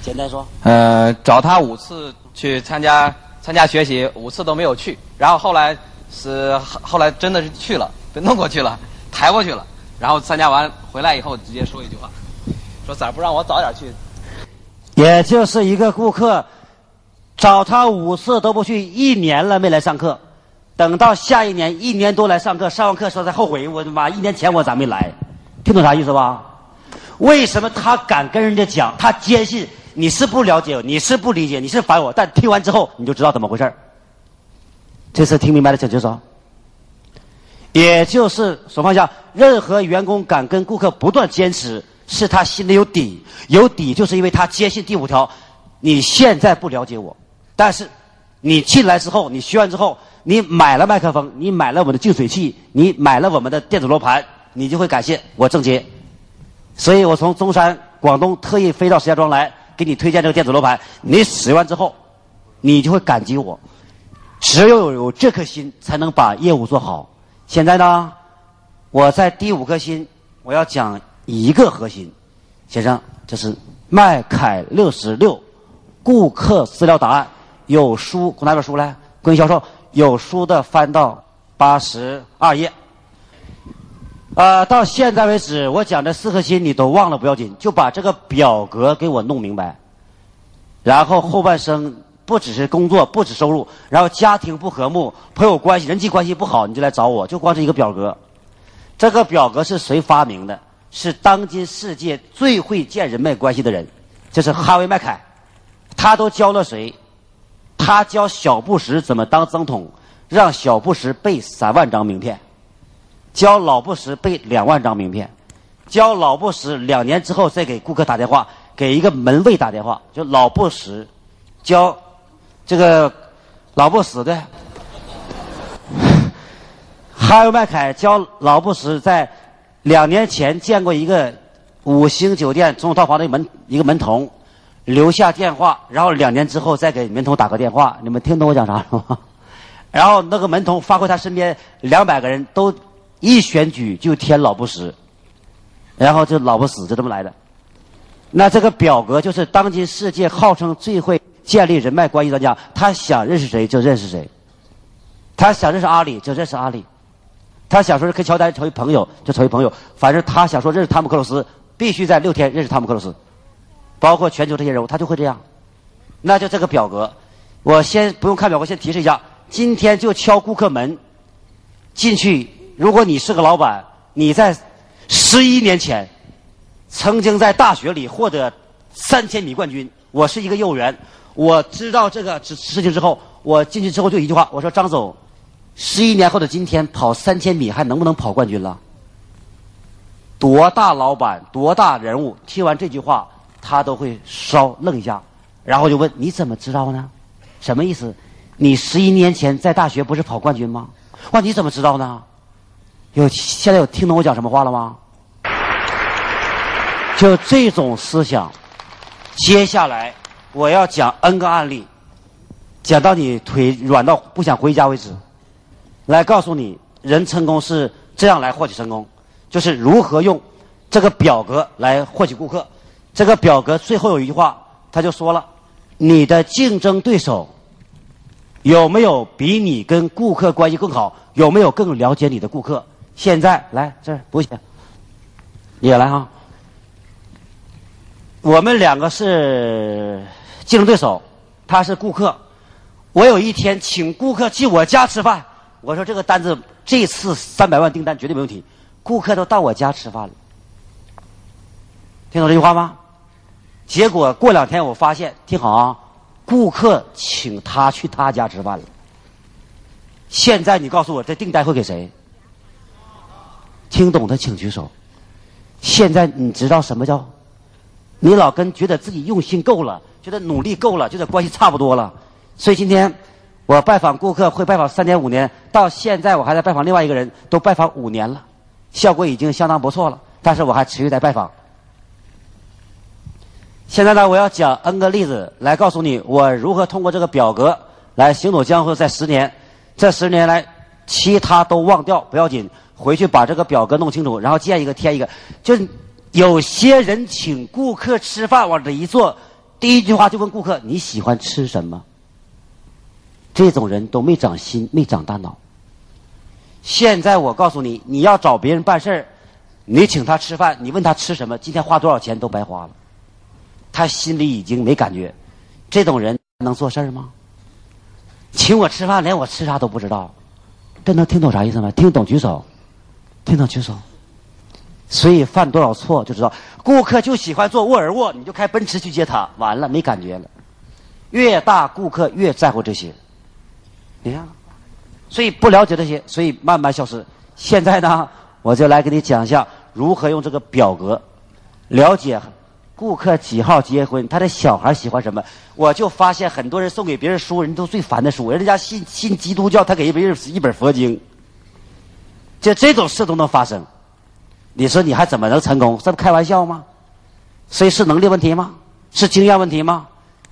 简单说。呃，找他五次去参加参加学习，五次都没有去。然后后来是后来真的是去了，被弄过去了，抬过去了。然后参加完回来以后，直接说一句话，说咋不让我早点去？也就是一个顾客找他五次都不去，一年了没来上课。等到下一年，一年多来上课，上完课时候才后悔，我的妈！一年前我咋没来？听懂啥意思吧？为什么他敢跟人家讲？他坚信你是不了解，你是不理解，你是烦我。但听完之后，你就知道怎么回事这次听明白了，请举手。也就是手放下，任何员工敢跟顾客不断坚持，是他心里有底。有底，就是因为他坚信第五条：你现在不了解我，但是你进来之后，你学完之后。你买了麦克风，你买了我们的净水器，你买了我们的电子罗盘，你就会感谢我郑杰。所以我从中山、广东特意飞到石家庄来给你推荐这个电子罗盘。你使用完之后，你就会感激我。只有有这颗心，才能把业务做好。现在呢，我在第五颗心，我要讲一个核心。先生，这是麦凯六十六顾客资料档案，有书，给我拿本书来，关于销售。有书的翻到八十二页。呃，到现在为止，我讲的四颗心你都忘了不要紧，就把这个表格给我弄明白。然后后半生不只是工作，不止收入，然后家庭不和睦，朋友关系、人际关系不好，你就来找我，就光是一个表格。这个表格是谁发明的？是当今世界最会建人脉关系的人，这是哈维·麦凯。他都教了谁？他教小布什怎么当总统，让小布什背三万张名片，教老布什背两万张名片，教老布什两年之后再给顾客打电话，给一个门卫打电话，就老布什教这个老布什的哈维麦凯教老布什在两年前见过一个五星酒店总统套房的门一个门童。留下电话，然后两年之后再给门童打个电话。你们听懂我讲啥了吗？(laughs) 然后那个门童发挥他身边两百个人都一选举就填老不死，然后就老不死就这么来的。那这个表格就是当今世界号称最会建立人脉关系专家，他想认识谁就认识谁，他想认识阿里就认识阿里，他想说是跟乔丹成为朋友就成为朋友，反正他想说认识汤姆克鲁斯必须在六天认识汤姆克鲁斯。包括全球这些人物，他就会这样。那就这个表格，我先不用看表格，先提示一下：今天就敲顾客门进去。如果你是个老板，你在十一年前曾经在大学里获得三千米冠军，我是一个业务员，我知道这个事事情之后，我进去之后就一句话：我说张总，十一年后的今天跑三千米还能不能跑冠军了？多大老板，多大人物？听完这句话。他都会稍愣一下，然后就问：“你怎么知道呢？什么意思？你十一年前在大学不是跑冠军吗？哇，你怎么知道呢？有现在有听懂我讲什么话了吗？就这种思想，接下来我要讲 N 个案例，讲到你腿软到不想回家为止，来告诉你，人成功是这样来获取成功，就是如何用这个表格来获取顾客。”这个表格最后有一句话，他就说了：“你的竞争对手有没有比你跟顾客关系更好？有没有更了解你的顾客？”现在来这儿不写，也来哈。我们两个是竞争对手，他是顾客。我有一天请顾客去我家吃饭，我说这个单子这次三百万订单绝对没问题。顾客都到我家吃饭了，听懂这句话吗？结果过两天我发现，听好啊，顾客请他去他家吃饭了。现在你告诉我，这订单会给谁？听懂的请举手。现在你知道什么叫？你老跟觉得自己用心够了，觉得努力够了，觉得关系差不多了。所以今天我拜访顾客会拜访三年五年，到现在我还在拜访另外一个人，都拜访五年了，效果已经相当不错了。但是我还持续在拜访。现在呢，我要讲 N 个例子来告诉你，我如何通过这个表格来行走江湖。在十年，这十年来，其他都忘掉不要紧，回去把这个表格弄清楚，然后见一个添一个。就有些人请顾客吃饭，往这一坐，第一句话就问顾客你喜欢吃什么。这种人都没长心，没长大脑。现在我告诉你，你要找别人办事儿，你请他吃饭，你问他吃什么，今天花多少钱都白花了。他心里已经没感觉，这种人能做事儿吗？请我吃饭，连我吃啥都不知道，这能听懂啥意思吗？听懂举手，听懂举手。所以犯多少错就知道，顾客就喜欢坐沃尔沃，你就开奔驰去接他，完了没感觉了。越大顾客越在乎这些，你看，所以不了解这些，所以慢慢消失。现在呢，我就来给你讲一下如何用这个表格了解。顾客几号结婚？他的小孩喜欢什么？我就发现很多人送给别人书，人都最烦的书。人家信信基督教，他给别人一本佛经，就这种事都能发生。你说你还怎么能成功？这不开玩笑吗？所以是能力问题吗？是经验问题吗？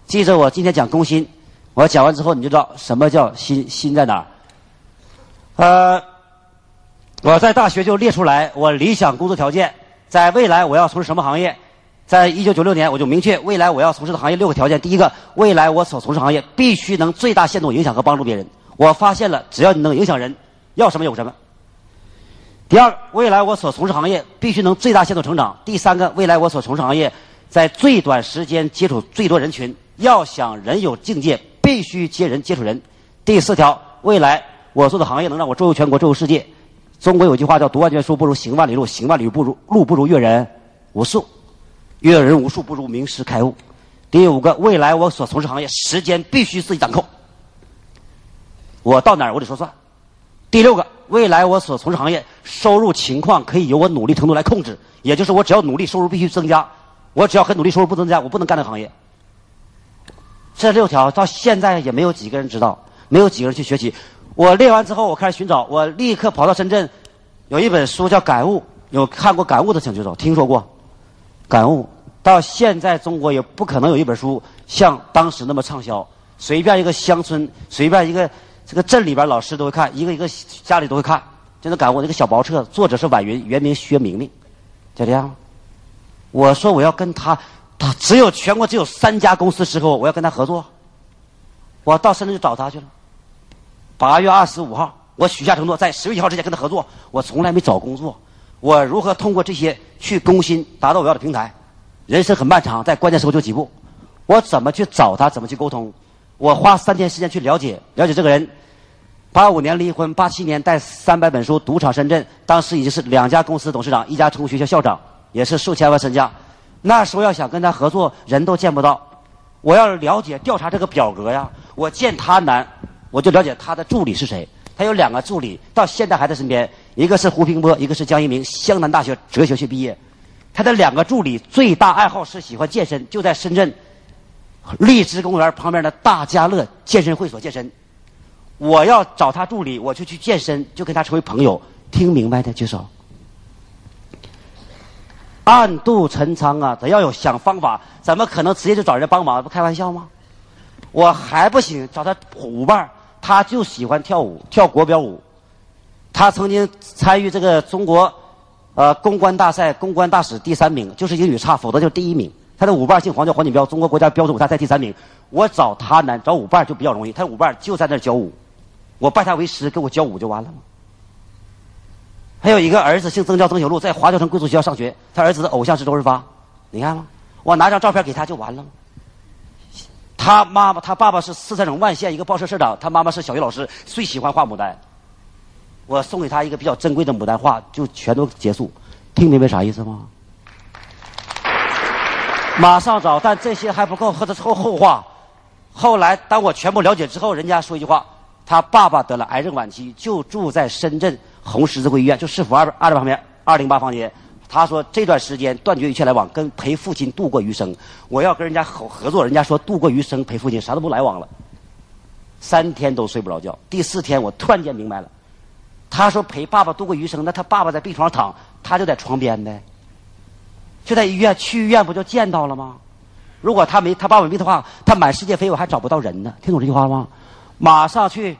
记着，我今天讲攻心，我讲完之后你就知道什么叫心心在哪儿。呃，我在大学就列出来我理想工作条件，在未来我要从事什么行业。在一九九六年，我就明确未来我要从事的行业六个条件。第一个，未来我所从事行业必须能最大限度影响和帮助别人。我发现了，只要你能影响人，要什么有什么。第二，未来我所从事行业必须能最大限度成长。第三个，未来我所从事行业在最短时间接触最多人群。要想人有境界，必须接人接触人。第四条，未来我做的行业能让我周游全国，周游世界。中国有句话叫“读万卷书不如行万里路，行万里路不如路不如阅人无数”。阅人无数不如名师开悟。第五个，未来我所从事行业时间必须自己掌控，我到哪儿我得说算。第六个，未来我所从事行业收入情况可以由我努力程度来控制，也就是我只要努力，收入必须增加；我只要很努力，收入不增加，我不能干这个行业。这六条到现在也没有几个人知道，没有几个人去学习。我列完之后，我开始寻找，我立刻跑到深圳，有一本书叫《感悟》，有看过《感悟》的请举手，听说过？感悟到现在，中国也不可能有一本书像当时那么畅销。随便一个乡村，随便一个这个镇里边，老师都会看，一个一个家里都会看。就那感悟那个小薄册，作者是婉云，原名薛明明，就这样。我说我要跟他，他只有全国只有三家公司适合我，我要跟他合作。我到深圳去找他去了。八月二十五号，我许下承诺，在十月一号之前跟他合作。我从来没找工作。我如何通过这些去攻心，达到我要的平台？人生很漫长，在关键时候就几步。我怎么去找他？怎么去沟通？我花三天时间去了解了解这个人。八五年离婚，八七年带三百本书赌场深圳，当时已经是两家公司董事长，一家成功学校校长，也是数千万身价。那时候要想跟他合作，人都见不到。我要了解调查这个表格呀，我见他难，我就了解他的助理是谁。他有两个助理，到现在还在身边。一个是胡平波，一个是江一鸣，湘南大学哲学系毕业。他的两个助理最大爱好是喜欢健身，就在深圳荔枝公园旁边的大家乐健身会所健身。我要找他助理，我就去健身，就跟他成为朋友。听明白的举手。暗度陈仓啊，得要有想方法，怎么可能直接就找人帮忙？不开玩笑吗？我还不行，找他舞伴他就喜欢跳舞，跳国标舞。他曾经参与这个中国，呃，公关大赛公关大使第三名，就是英语差，否则就第一名。他的舞伴姓黄，叫黄锦标，中国国家标准舞大赛第三名。我找他难，找舞伴就比较容易。他舞伴就在那教舞，我拜他为师，给我教舞就完了吗？还有一个儿子姓曾，叫曾小璐，在华侨城贵族学校上学。他儿子的偶像是周润发，你看吗？我拿张照片给他就完了吗？他妈妈，他爸爸是四川省万县一个报社社长，他妈妈是小学老师，最喜欢画牡丹。我送给他一个比较珍贵的牡丹画，就全都结束。听明白啥意思吗？马上找，但这些还不够，和他后后话。后来当我全部了解之后，人家说一句话：他爸爸得了癌症晚期，就住在深圳红十字会医院，就市府二二旁边二零八房间。他说这段时间断绝一切来往，跟陪父亲度过余生。我要跟人家合合作，人家说度过余生陪父亲，啥都不来往了。三天都睡不着觉。第四天，我突然间明白了，他说陪爸爸度过余生，那他爸爸在病床上躺，他就在床边呗，就在医院，去医院不就见到了吗？如果他没他爸爸没的话，他满世界飞，我还找不到人呢。听懂这句话了吗？马上去，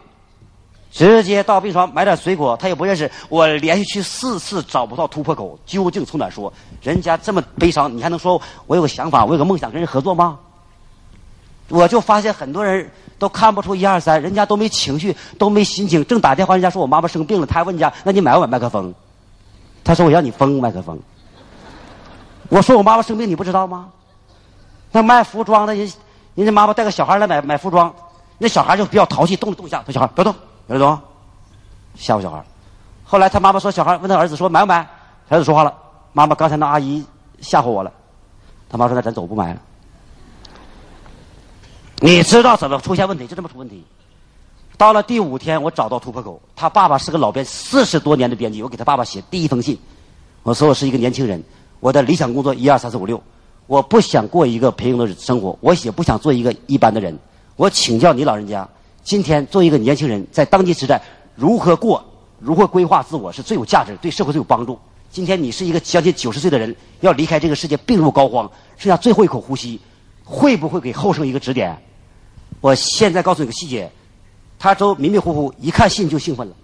直接到病床买点水果，他也不认识。我连续去四次找不到突破口，究竟从哪说？人家这么悲伤，你还能说我有个想法，我有个梦想跟人合作吗？我就发现很多人都看不出一二三，人家都没情绪，都没心情，正打电话，人家说我妈妈生病了，他还问人家，那你买不买麦克风？他说我要你封麦克风。我说我妈妈生病，你不知道吗？那卖服装的人，人家妈妈带个小孩来买买服装，那小孩就比较淘气，动了动一下，他小孩不要动，别动，吓唬小孩。后来他妈妈说，小孩问他儿子说买不买？儿子说话了，妈妈刚才那阿姨吓唬我了。他妈说那咱走，不买了。你知道怎么出现问题，就这么出问题。到了第五天，我找到突破口。他爸爸是个老编，四十多年的编辑。我给他爸爸写第一封信，我说我是一个年轻人，我的理想工作一二三四五六，我不想过一个平庸的生活，我也不想做一个一般的人。我请教你老人家，今天做一个年轻人，在当今时代如何过，如何规划自我是最有价值，对社会最有帮助。今天你是一个将近九十岁的人，要离开这个世界，病入膏肓，剩下最后一口呼吸，会不会给后生一个指点？我现在告诉你个细节，他都迷迷糊糊，一看信就兴奋了，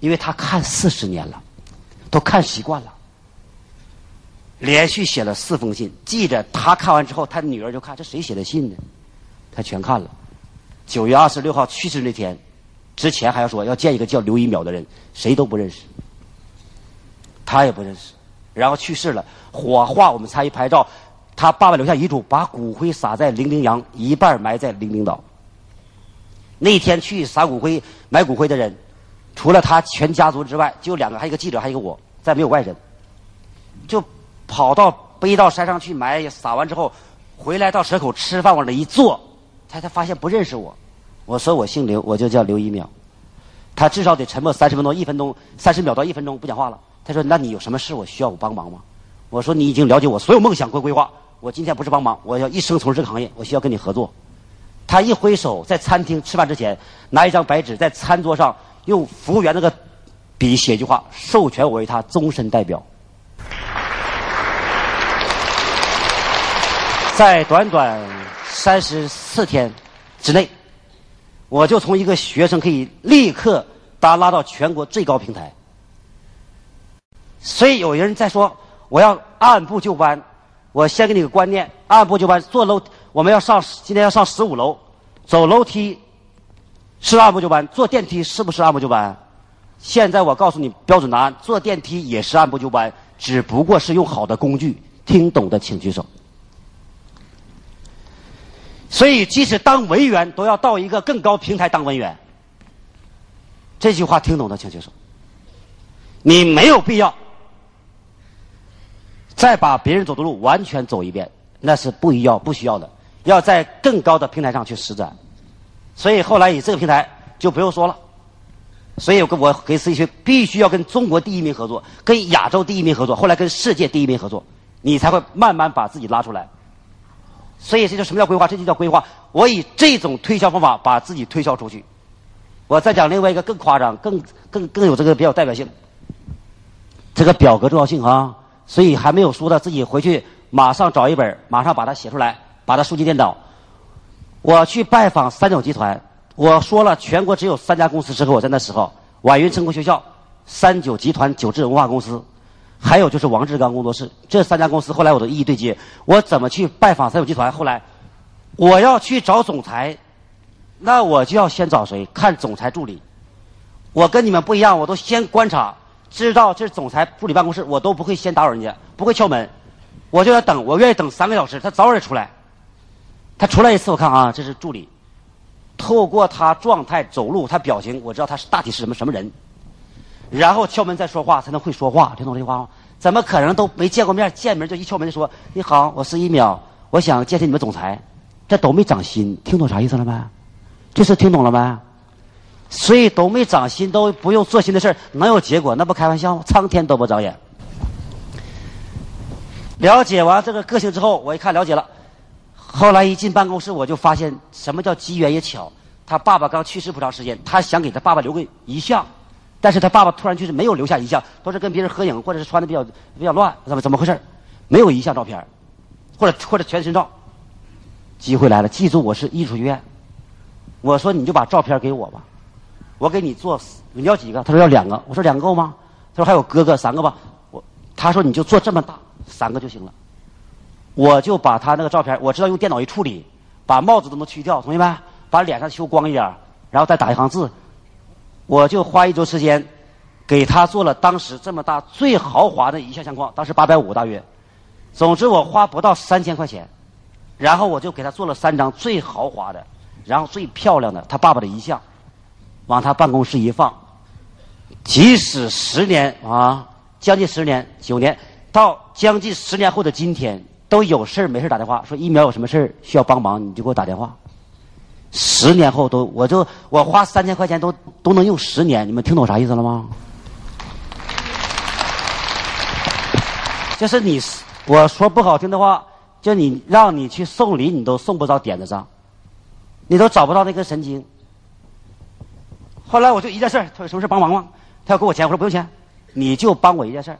因为他看四十年了，都看习惯了，连续写了四封信。记着，他看完之后，他女儿就看这谁写的信呢？他全看了。九月二十六号去世那天，之前还要说要见一个叫刘一淼的人，谁都不认识，他也不认识。然后去世了，火化我们参与拍照，他爸爸留下遗嘱，把骨灰撒在零陵洋，一半埋在零陵岛。那天去撒骨灰、埋骨灰的人，除了他全家族之外，就两个，还有一个记者，还有一个我，再没有外人。就跑到背到山上去埋，撒完之后，回来到蛇口吃饭，往那一坐，他才发现不认识我。我说我姓刘，我就叫刘一淼。他至少得沉默三十分钟、一分钟、三十秒到一分钟不讲话了。他说：“那你有什么事？我需要我帮忙吗？”我说：“你已经了解我所有梦想和规划。我今天不是帮忙，我要一生从事这个行业，我需要跟你合作。”他一挥手，在餐厅吃饭之前，拿一张白纸在餐桌上用服务员那个笔写一句话，授权我为他终身代表。在短短三十四天之内，我就从一个学生可以立刻把他拉到全国最高平台。所以有人在说，我要按部就班。我先给你个观念：按部就班，坐楼。我们要上，今天要上十五楼，走楼梯是按部就班，坐电梯是不是按部就班？现在我告诉你标准答案：坐电梯也是按部就班，只不过是用好的工具。听懂的请举手。所以，即使当文员，都要到一个更高平台当文员。这句话听懂的请举手。你没有必要再把别人走的路完全走一遍，那是不一要不需要的。要在更高的平台上去施展。所以后来以这个平台就不用说了。所以我跟我给司机去必须要跟中国第一名合作，跟亚洲第一名合作，后来跟世界第一名合作，你才会慢慢把自己拉出来。所以这就什么叫规划？这就叫规划。我以这种推销方法把自己推销出去。我再讲另外一个更夸张、更更更有这个比较代表性。这个表格重要性啊，所以还没有书的自己回去马上找一本，马上把它写出来，把它数据电脑。我去拜访三角集团，我说了全国只有三家公司适合我，在那时候，晚云成功学校、三九集团、九智文化公司。还有就是王志刚工作室，这三家公司后来我都一一对接。我怎么去拜访三九集团？后来我要去找总裁，那我就要先找谁？看总裁助理。我跟你们不一样，我都先观察，知道这是总裁助理办公室，我都不会先打扰人家，不会敲门，我就要等，我愿意等三个小时，他早点出来。他出来一次，我看啊，这是助理。透过他状态、走路、他表情，我知道他是大体是什么什么人。然后敲门再说话才能会说话，听懂这句话吗？怎么可能都没见过面，见面就一敲门就说你好，我是一秒，我想见见你们总裁，这都没长心，听懂啥意思了没？这是听懂了没？所以都没长心，都不用做心的事，能有结果？那不开玩笑吗？苍天都不长眼。了解完这个个性之后，我一看了解了，后来一进办公室，我就发现什么叫机缘也巧，他爸爸刚去世不长时间，他想给他爸爸留个遗像，但是他爸爸突然去世没有留下遗像，都是跟别人合影，或者是穿的比较比较乱，怎么怎么回事？没有遗像照片，或者或者全身照。机会来了，记住我是艺术学院，我说你就把照片给我吧，我给你做，你要几个？他说要两个，我说两个够吗？他说还有哥哥三个吧，我他说你就做这么大三个就行了，我就把他那个照片，我知道用电脑一处理，把帽子都能去掉，同学们。把脸上修光一点然后再打一行字，我就花一周时间，给他做了当时这么大最豪华的一项相框，当时八百五大约。总之我花不到三千块钱，然后我就给他做了三张最豪华的，然后最漂亮的他爸爸的遗像，往他办公室一放。即使十年啊，将近十年九年，到将近十年后的今天，都有事没事打电话说疫苗有什么事需要帮忙，你就给我打电话。十年后都，我就我花三千块钱都都能用十年，你们听懂啥意思了吗？就是你，我说不好听的话，就你让你去送礼，你都送不到点子上，你都找不到那根神经。后来我就一件事他有什么事帮忙吗？他要给我钱，我说不用钱，你就帮我一件事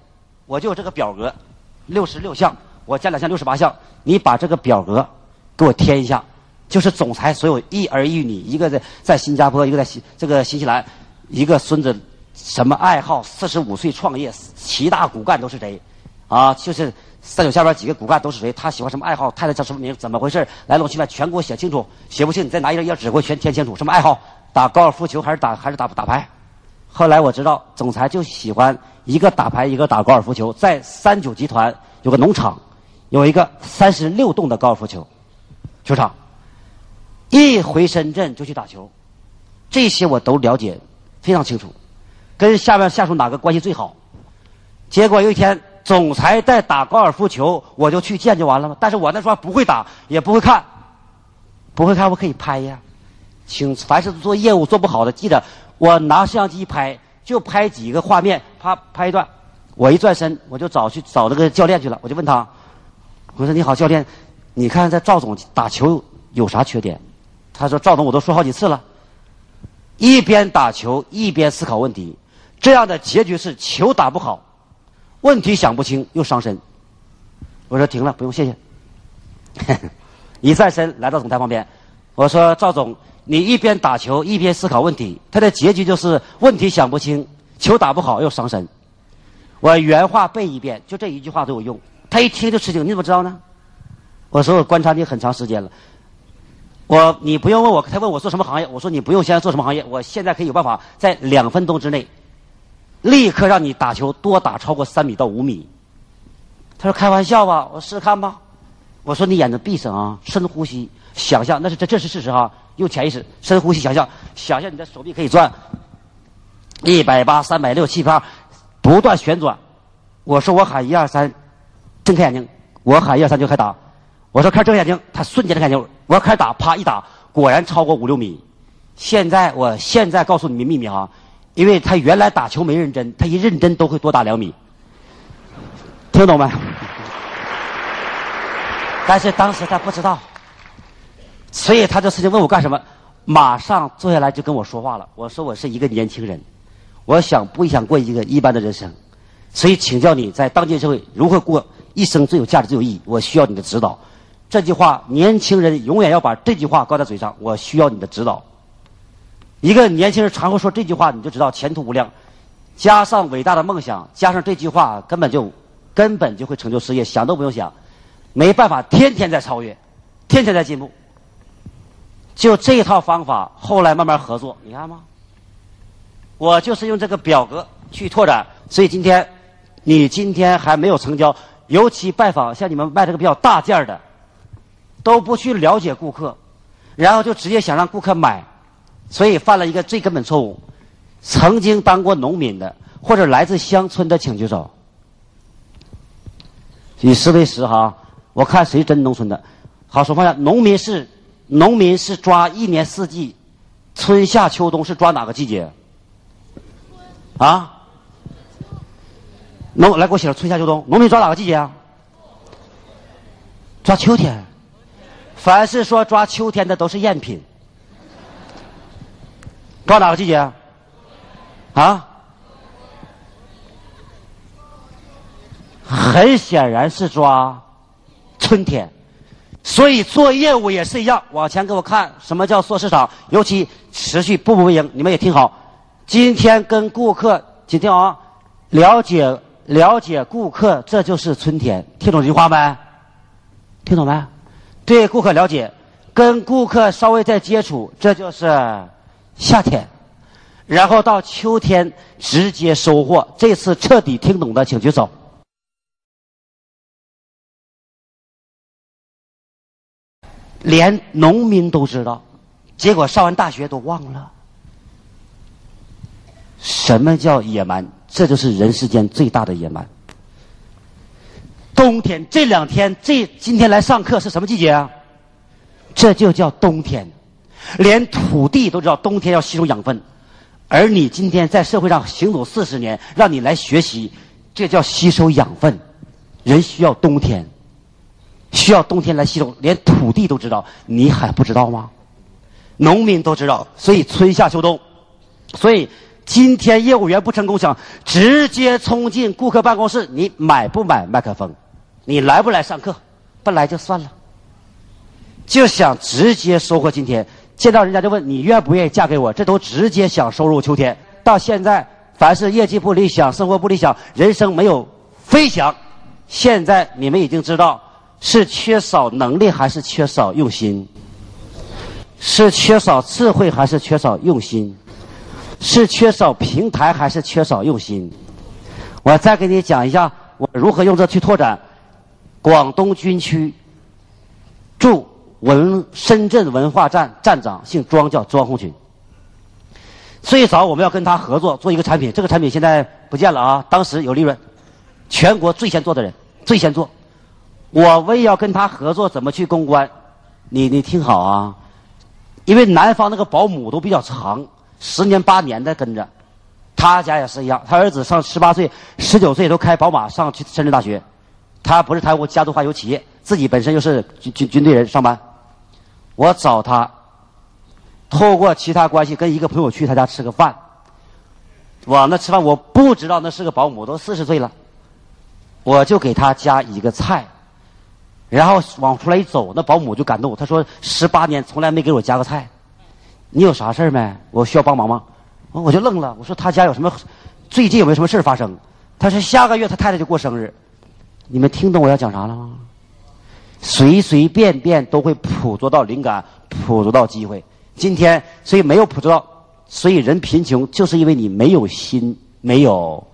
我就这个表格，六十六项，我加两项六十八项，你把这个表格给我填一下。就是总裁所有一儿一女，一个在在新加坡，一个在新这个新西兰，一个孙子什么爱好？四十五岁创业，七大骨干都是谁？啊，就是三九下边几个骨干都是谁？他喜欢什么爱好？太太叫什么名？怎么回事？来龙去脉全给我写清楚。写不清，你再拿一张页纸给我全填清楚。什么爱好？打高尔夫球还是打还是打打牌？后来我知道，总裁就喜欢一个打牌，一个打高尔夫球。在三九集团有个农场，有一个三十六栋的高尔夫球球场。一回深圳就去打球，这些我都了解，非常清楚。跟下面下属哪个关系最好？结果有一天，总裁在打高尔夫球，我就去见就完了吗？但是我那时候不会打，也不会看，不会看我可以拍呀。请凡是做业务做不好的，记得我拿摄像机拍，就拍几个画面，啪拍一段。我一转身，我就找去找那个教练去了。我就问他，我说：“你好，教练，你看这赵总打球有啥缺点？”他说：“赵总，我都说好几次了，一边打球一边思考问题，这样的结局是球打不好，问题想不清又伤身。”我说：“停了，不用谢谢。(laughs) ”一转身来到总裁旁边，我说：“赵总，你一边打球一边思考问题，他的结局就是问题想不清，球打不好又伤身。”我原话背一遍，就这一句话都有用。他一听就吃惊，你怎么知道呢？我说：“我观察你很长时间了。”我，你不用问我，他问我做什么行业，我说你不用现在做什么行业，我现在可以有办法在两分钟之内，立刻让你打球多打超过三米到五米。他说开玩笑吧，我试试看吧。我说你眼睛闭上啊，深呼吸，想象那是这这是事实哈，用潜意识深呼吸想象，想象你的手臂可以转一百八、三百六、七八，不断旋转。我说我喊一二三，睁开眼睛，我喊一二三就开打。我说开睁开眼睛，他瞬间睁眼睛。我要开始打，啪一打，果然超过五六米。现在我现在告诉你们秘密哈，因为他原来打球没认真，他一认真都会多打两米。听懂没？但是当时他不知道，所以他这事情问我干什么，马上坐下来就跟我说话了。我说我是一个年轻人，我想不想过一个一般的人生，所以请教你在当今社会如何过一生最有价值、最有意义，我需要你的指导。这句话，年轻人永远要把这句话挂在嘴上。我需要你的指导。一个年轻人常会说这句话，你就知道前途无量。加上伟大的梦想，加上这句话，根本就根本就会成就事业，想都不用想。没办法，天天在超越，天天在进步。就这套方法，后来慢慢合作，你看吗？我就是用这个表格去拓展，所以今天你今天还没有成交，尤其拜访像你们卖这个比较大件的。都不去了解顾客，然后就直接想让顾客买，所以犯了一个最根本错误。曾经当过农民的或者来自乡村的，请举手。以十为十哈，我看谁真农村的。好，说放下，农民是农民是抓一年四季，春夏秋冬是抓哪个季节？啊？农来给我写了春夏秋冬，农民抓哪个季节啊？抓秋天。凡是说抓秋天的都是赝品，抓哪个季节？啊？很显然是抓春天，所以做业务也是一样。往前给我看，什么叫做市场？尤其持续步步为营。你们也听好，今天跟顾客，请听好啊，了解了解顾客，这就是春天。听懂这句话没？听懂没？对顾客了解，跟顾客稍微再接触，这就是夏天。然后到秋天直接收获。这次彻底听懂的，请举手。连农民都知道，结果上完大学都忘了。什么叫野蛮？这就是人世间最大的野蛮。冬天这两天，这今天来上课是什么季节啊？这就叫冬天。连土地都知道冬天要吸收养分，而你今天在社会上行走四十年，让你来学习，这叫吸收养分。人需要冬天。需要冬天来吸收，连土地都知道，你还不知道吗？农民都知道，所以春夏秋冬，所以今天业务员不成功，想直接冲进顾客办公室，你买不买麦克风？你来不来上课？不来就算了。就想直接收获今天，见到人家就问你愿不愿意嫁给我？这都直接想收入秋天。到现在，凡是业绩不理想、生活不理想、人生没有飞翔，现在你们已经知道。是缺少能力还是缺少用心？是缺少智慧还是缺少用心？是缺少平台还是缺少用心？我再给你讲一下，我如何用这去拓展广东军区驻文深圳文化站站长，姓庄，叫庄红群。最早我们要跟他合作做一个产品，这个产品现在不见了啊！当时有利润，全国最先做的人，最先做。我为要跟他合作，怎么去公关？你你听好啊，因为南方那个保姆都比较长，十年八年的跟着，他家也是一样。他儿子上十八岁、十九岁都开宝马上去深圳大学，他不是台湾家族化有企业，自己本身又是军军军队人上班。我找他，透过其他关系跟一个朋友去他家吃个饭，往那吃饭，我不知道那是个保姆，都四十岁了，我就给他加一个菜。然后往出来一走，那保姆就感动。他说：“十八年从来没给我加过菜，你有啥事儿没？我需要帮忙吗？”我就愣了。我说：“他家有什么？最近有没有什么事儿发生？”他说：“下个月他太太就过生日。”你们听懂我要讲啥了吗？随随便便都会捕捉到灵感，捕捉到机会。今天所以没有捕捉到，所以人贫穷就是因为你没有心，没有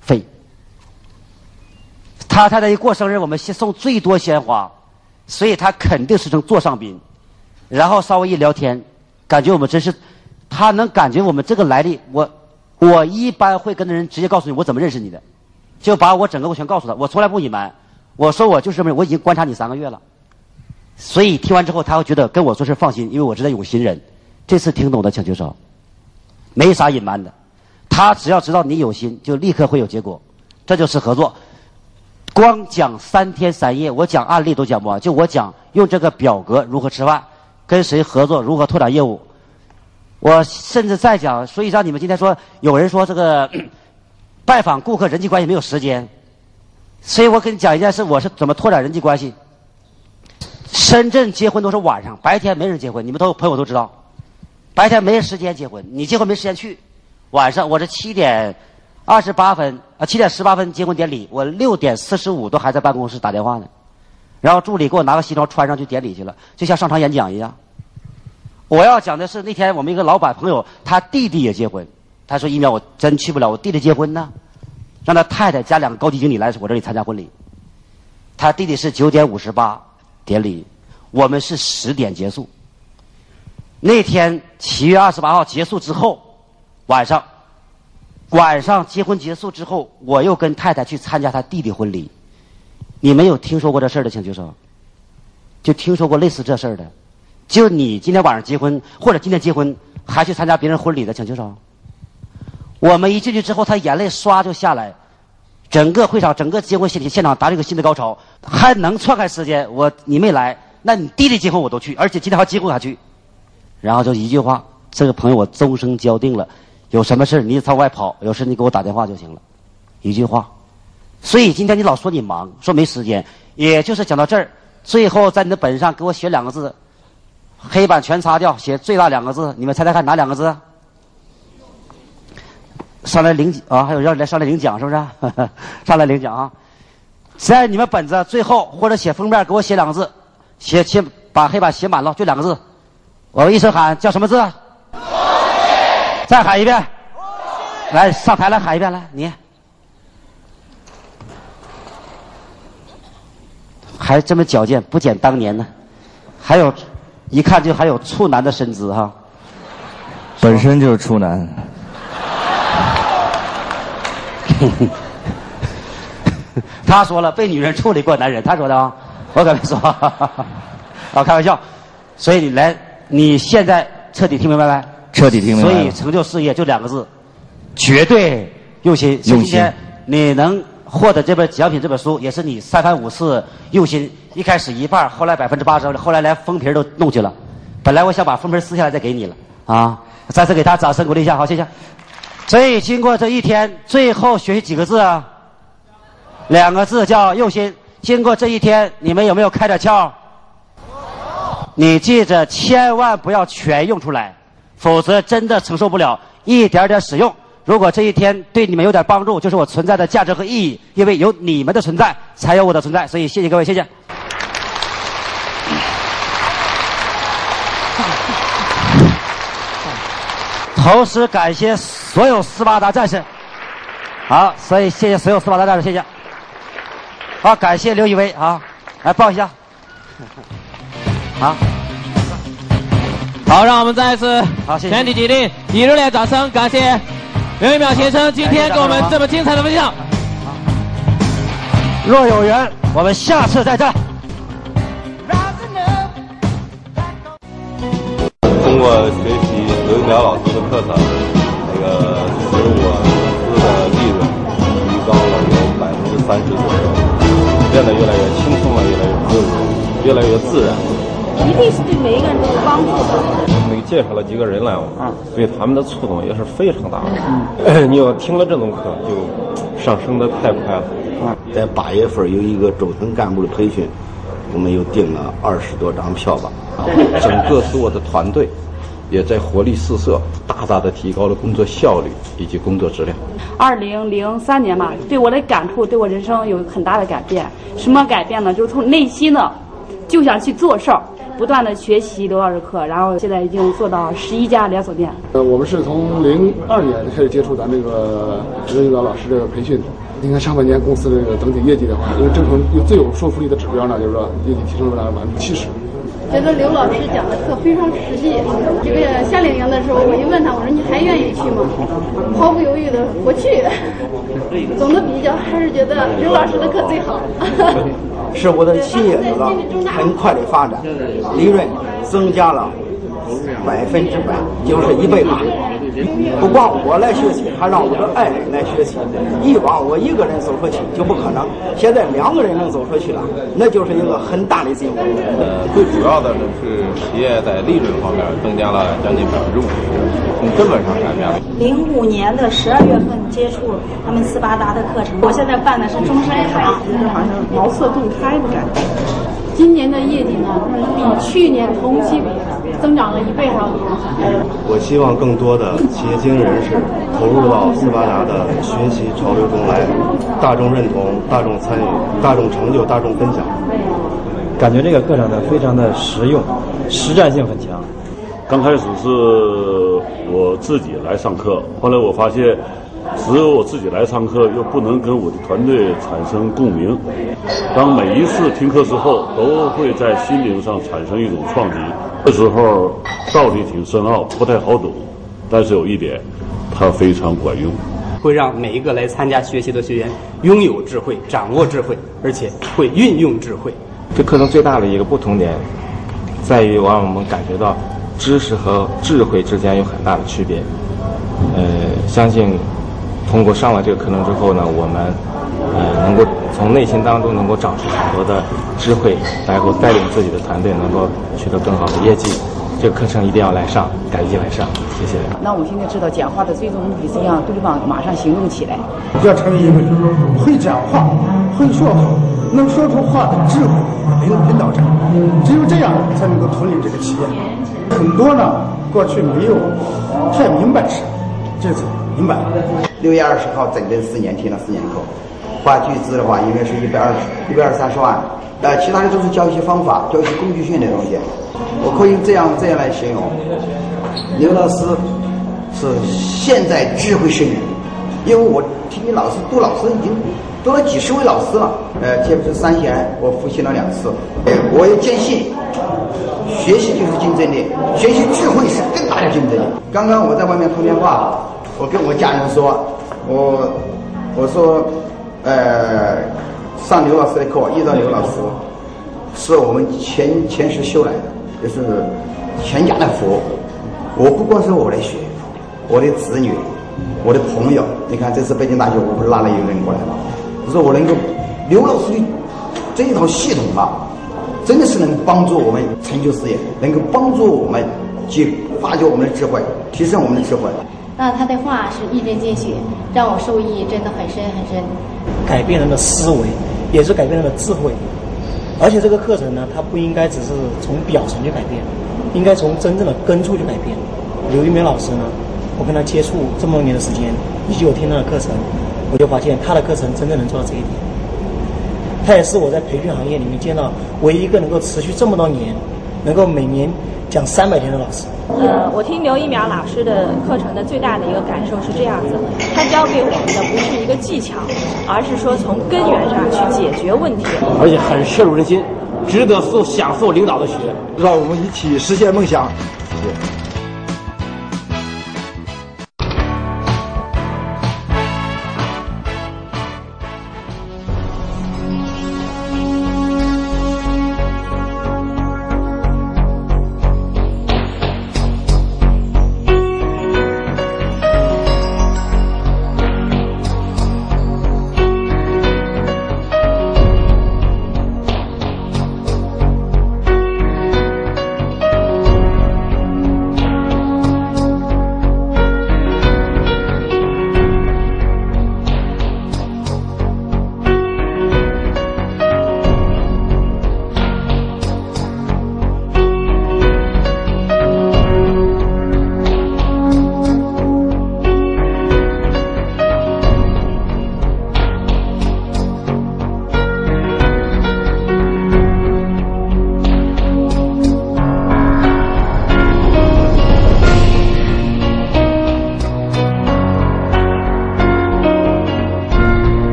肺。他太太一过生日，我们先送最多鲜花，所以他肯定是成座上宾。然后稍微一聊天，感觉我们真是，他能感觉我们这个来历。我我一般会跟的人直接告诉你我怎么认识你的，就把我整个我全告诉他，我从来不隐瞒。我说我就是这么，我已经观察你三个月了。所以听完之后，他会觉得跟我做事放心，因为我是在有心人。这次听懂的请举手，没啥隐瞒的。他只要知道你有心，就立刻会有结果。这就是合作。光讲三天三夜，我讲案例都讲不完。就我讲用这个表格如何吃饭，跟谁合作，如何拓展业务。我甚至再讲，所以让你们今天说，有人说这个拜访顾客人际关系没有时间，所以我跟你讲一件事，我是怎么拓展人际关系。深圳结婚都是晚上，白天没人结婚，你们都朋友都知道，白天没时间结婚，你结婚没时间去，晚上我是七点。二十八分啊，七点十八分结婚典礼，我六点四十五都还在办公室打电话呢，然后助理给我拿个西装穿上去典礼去了，就像上场演讲一样。我要讲的是那天我们一个老板朋友，他弟弟也结婚，他说一秒我真去不了，我弟弟结婚呢，让他太太加两个高级经理来我这里参加婚礼。他弟弟是九点五十八典礼，我们是十点结束。那天七月二十八号结束之后，晚上。晚上结婚结束之后，我又跟太太去参加他弟弟婚礼。你没有听说过这事儿的，请举手。就听说过类似这事儿的，就你今天晚上结婚或者今天结婚还去参加别人婚礼的，请举手。我们一进去之后，他眼泪唰就下来，整个会场、整个结婚现现场达到一个新的高潮，还能错开时间。我你没来，那你弟弟结婚我都去，而且今天还结婚还去。然后就一句话，这个朋友我终生交定了，有什么事你朝外跑，有事你给我打电话就行了，一句话。所以今天你老说你忙，说没时间，也就是讲到这儿，最后在你的本上给我写两个字，黑板全擦掉，写最大两个字，你们猜猜看哪两个字？上来领啊，还有要来上来领奖是不是？(laughs) 上来领奖啊！在你们本子最后或者写封面给我写两个字，写写把黑板写满了，就两个字。我一声喊叫什么字？再喊一遍。来上台来喊一遍来，你还这么矫健，不减当年呢。还有，一看就还有处男的身姿哈。本身就是处男。(laughs) 他说了，被女人处理过男人，他说的啊，我可没说，(laughs) 啊，开玩笑。所以你来，你现在彻底听明白没？彻底听明白所以成就事业就两个字，绝对用心。用心你能获得这本奖品这本书，也是你三番五次用心。一开始一半，后来百分之八十，后来连封皮都弄去了。本来我想把封皮撕下来再给你了啊！再次给大家掌声鼓励一下，好，谢谢。所以经过这一天，最后学习几个字啊？两个字叫用心。经过这一天，你们有没有开点窍？你记着，千万不要全用出来，否则真的承受不了。一点点使用。如果这一天对你们有点帮助，就是我存在的价值和意义。因为有你们的存在，才有我的存在。所以谢谢各位，谢谢。同时感谢所有斯巴达战士。好，所以谢谢所有斯巴达战士，谢谢。好，感谢刘以威啊，来抱一下。好，好，让我们再一次好，谢谢全体起立，以热烈掌声感谢刘一淼先生今天给我们这么精彩的分享。若有缘，我们下次再战。通过学习刘一淼老师的课程，那个使我公司的利润提高了有百分之三十左右，变得越来越轻松了，越来越自如，越来越自然。一定是对每一个人都有帮助的。我们介绍了几个人来，对他们的触动也是非常大的。(clears throat) 你要听了这种课，就上升的太快了。在八月份有一个中层干部的培训，我们又订了二十多张票吧。(laughs) 整个所有的团队也在活力四射，大大的提高了工作效率以及工作质量。二零零三年吧，对我的感触，对我人生有很大的改变。什么改变呢？就是从内心的，就想去做事儿，不断的学习刘老师课，然后现在已经做到十一家连锁店。呃，我们是从零二年开始接触咱这个刘一淼老师这个培训。你看上半年公司这个整体业绩的话，因为正常最有说服力的指标呢，就是说业绩提升了百分之七十。觉得刘老师讲的课非常实际。这个夏令营的时候，我就问他，我说你还愿意去吗？毫不犹豫的我去。总的比较还是觉得刘老师的课最好。是我的企业得到很快的发展，利润增加了百分之百，就是一倍八。不光我来学习，还让我的爱人来学习。以往我一个人走出去就不可能，现在两个人能走出去了，那就是一个很大的进步。呃，最主要的呢是企业在利润方面增加了将近百分之五十，从根本上改变了。零五年的十二月份接触他们斯巴达的课程，我现在办的是终身卡，就是好像茅塞顿开的感觉。今年的业绩呢，比去年同期比增长了一倍还要多。我希望更多的企业经营人士投入到斯巴达的学习潮流中来，大众认同、大众参与、大众成就、大众分享。感觉这个课程呢非常的实用，实战性很强。刚开始是我自己来上课，后来我发现，只有我自己来上课，又不能跟我的团队产生共鸣。当每一次听课之后，都会在心灵上产生一种创击。这时候道理挺深奥，不太好懂，但是有一点，它非常管用。会让每一个来参加学习的学员拥有智慧、掌握智慧，而且会运用智慧。这课程最大的一个不同点，在于我让我们感觉到知识和智慧之间有很大的区别。呃，相信通过上了这个课程之后呢，我们呃能够从内心当中能够长出很多的智慧，然后带领自己的团队能够取得更好的业绩。这个课程一定要来上，赶紧来上，谢谢。那我们现在知道讲话的最终目的是让对方马上行动起来。要成为一个会讲话、会说话、能说出话的智慧领领导者，只有这样才能够统领这个企业。很多呢，过去没有太明白事，这次明白了。六月二十号整整四年听了四年课，花巨资的话应该是一百二十、一百二三十万。呃，其他的都是教一些方法，教一些工具性的东西。我可以这样这样来形容，刘老师是现在智慧圣人，因为我听你老师杜老师已经读了几十位老师了。呃，特别是三贤，我复习了两次。我也坚信，学习就是竞争力，学习智慧是更大的竞争力。刚刚我在外面通电话，我跟我家人说，我我说，呃。上刘老师的课，遇到刘老师，是我们前前世修来的，也是全家的福。我不光是我的学，我的子女，我的朋友，你看这次北京大学我不是拉了一个人过来吗？就是我能够刘老师的这一套系统啊，真的是能帮助我们成就事业，能够帮助我们去发掘我们的智慧，提升我们的智慧。那他的话是一针见血，让我受益真的很深很深，改变人的思维。也是改变人的智慧，而且这个课程呢，它不应该只是从表层去改变，应该从真正的根处去改变。刘一鸣老师呢，我跟他接触这么多年的时间，以及我听他的课程，我就发现他的课程真正能做到这一点。他也是我在培训行业里面见到唯一一个能够持续这么多年，能够每年讲三百天的老师。呃，我听刘一苗老师的课程的最大的一个感受是这样子，他教给我们的不是一个技巧，而是说从根源上去解决问题，而且很深入人心，值得受享受领导的学，让我们一起实现梦想。谢谢。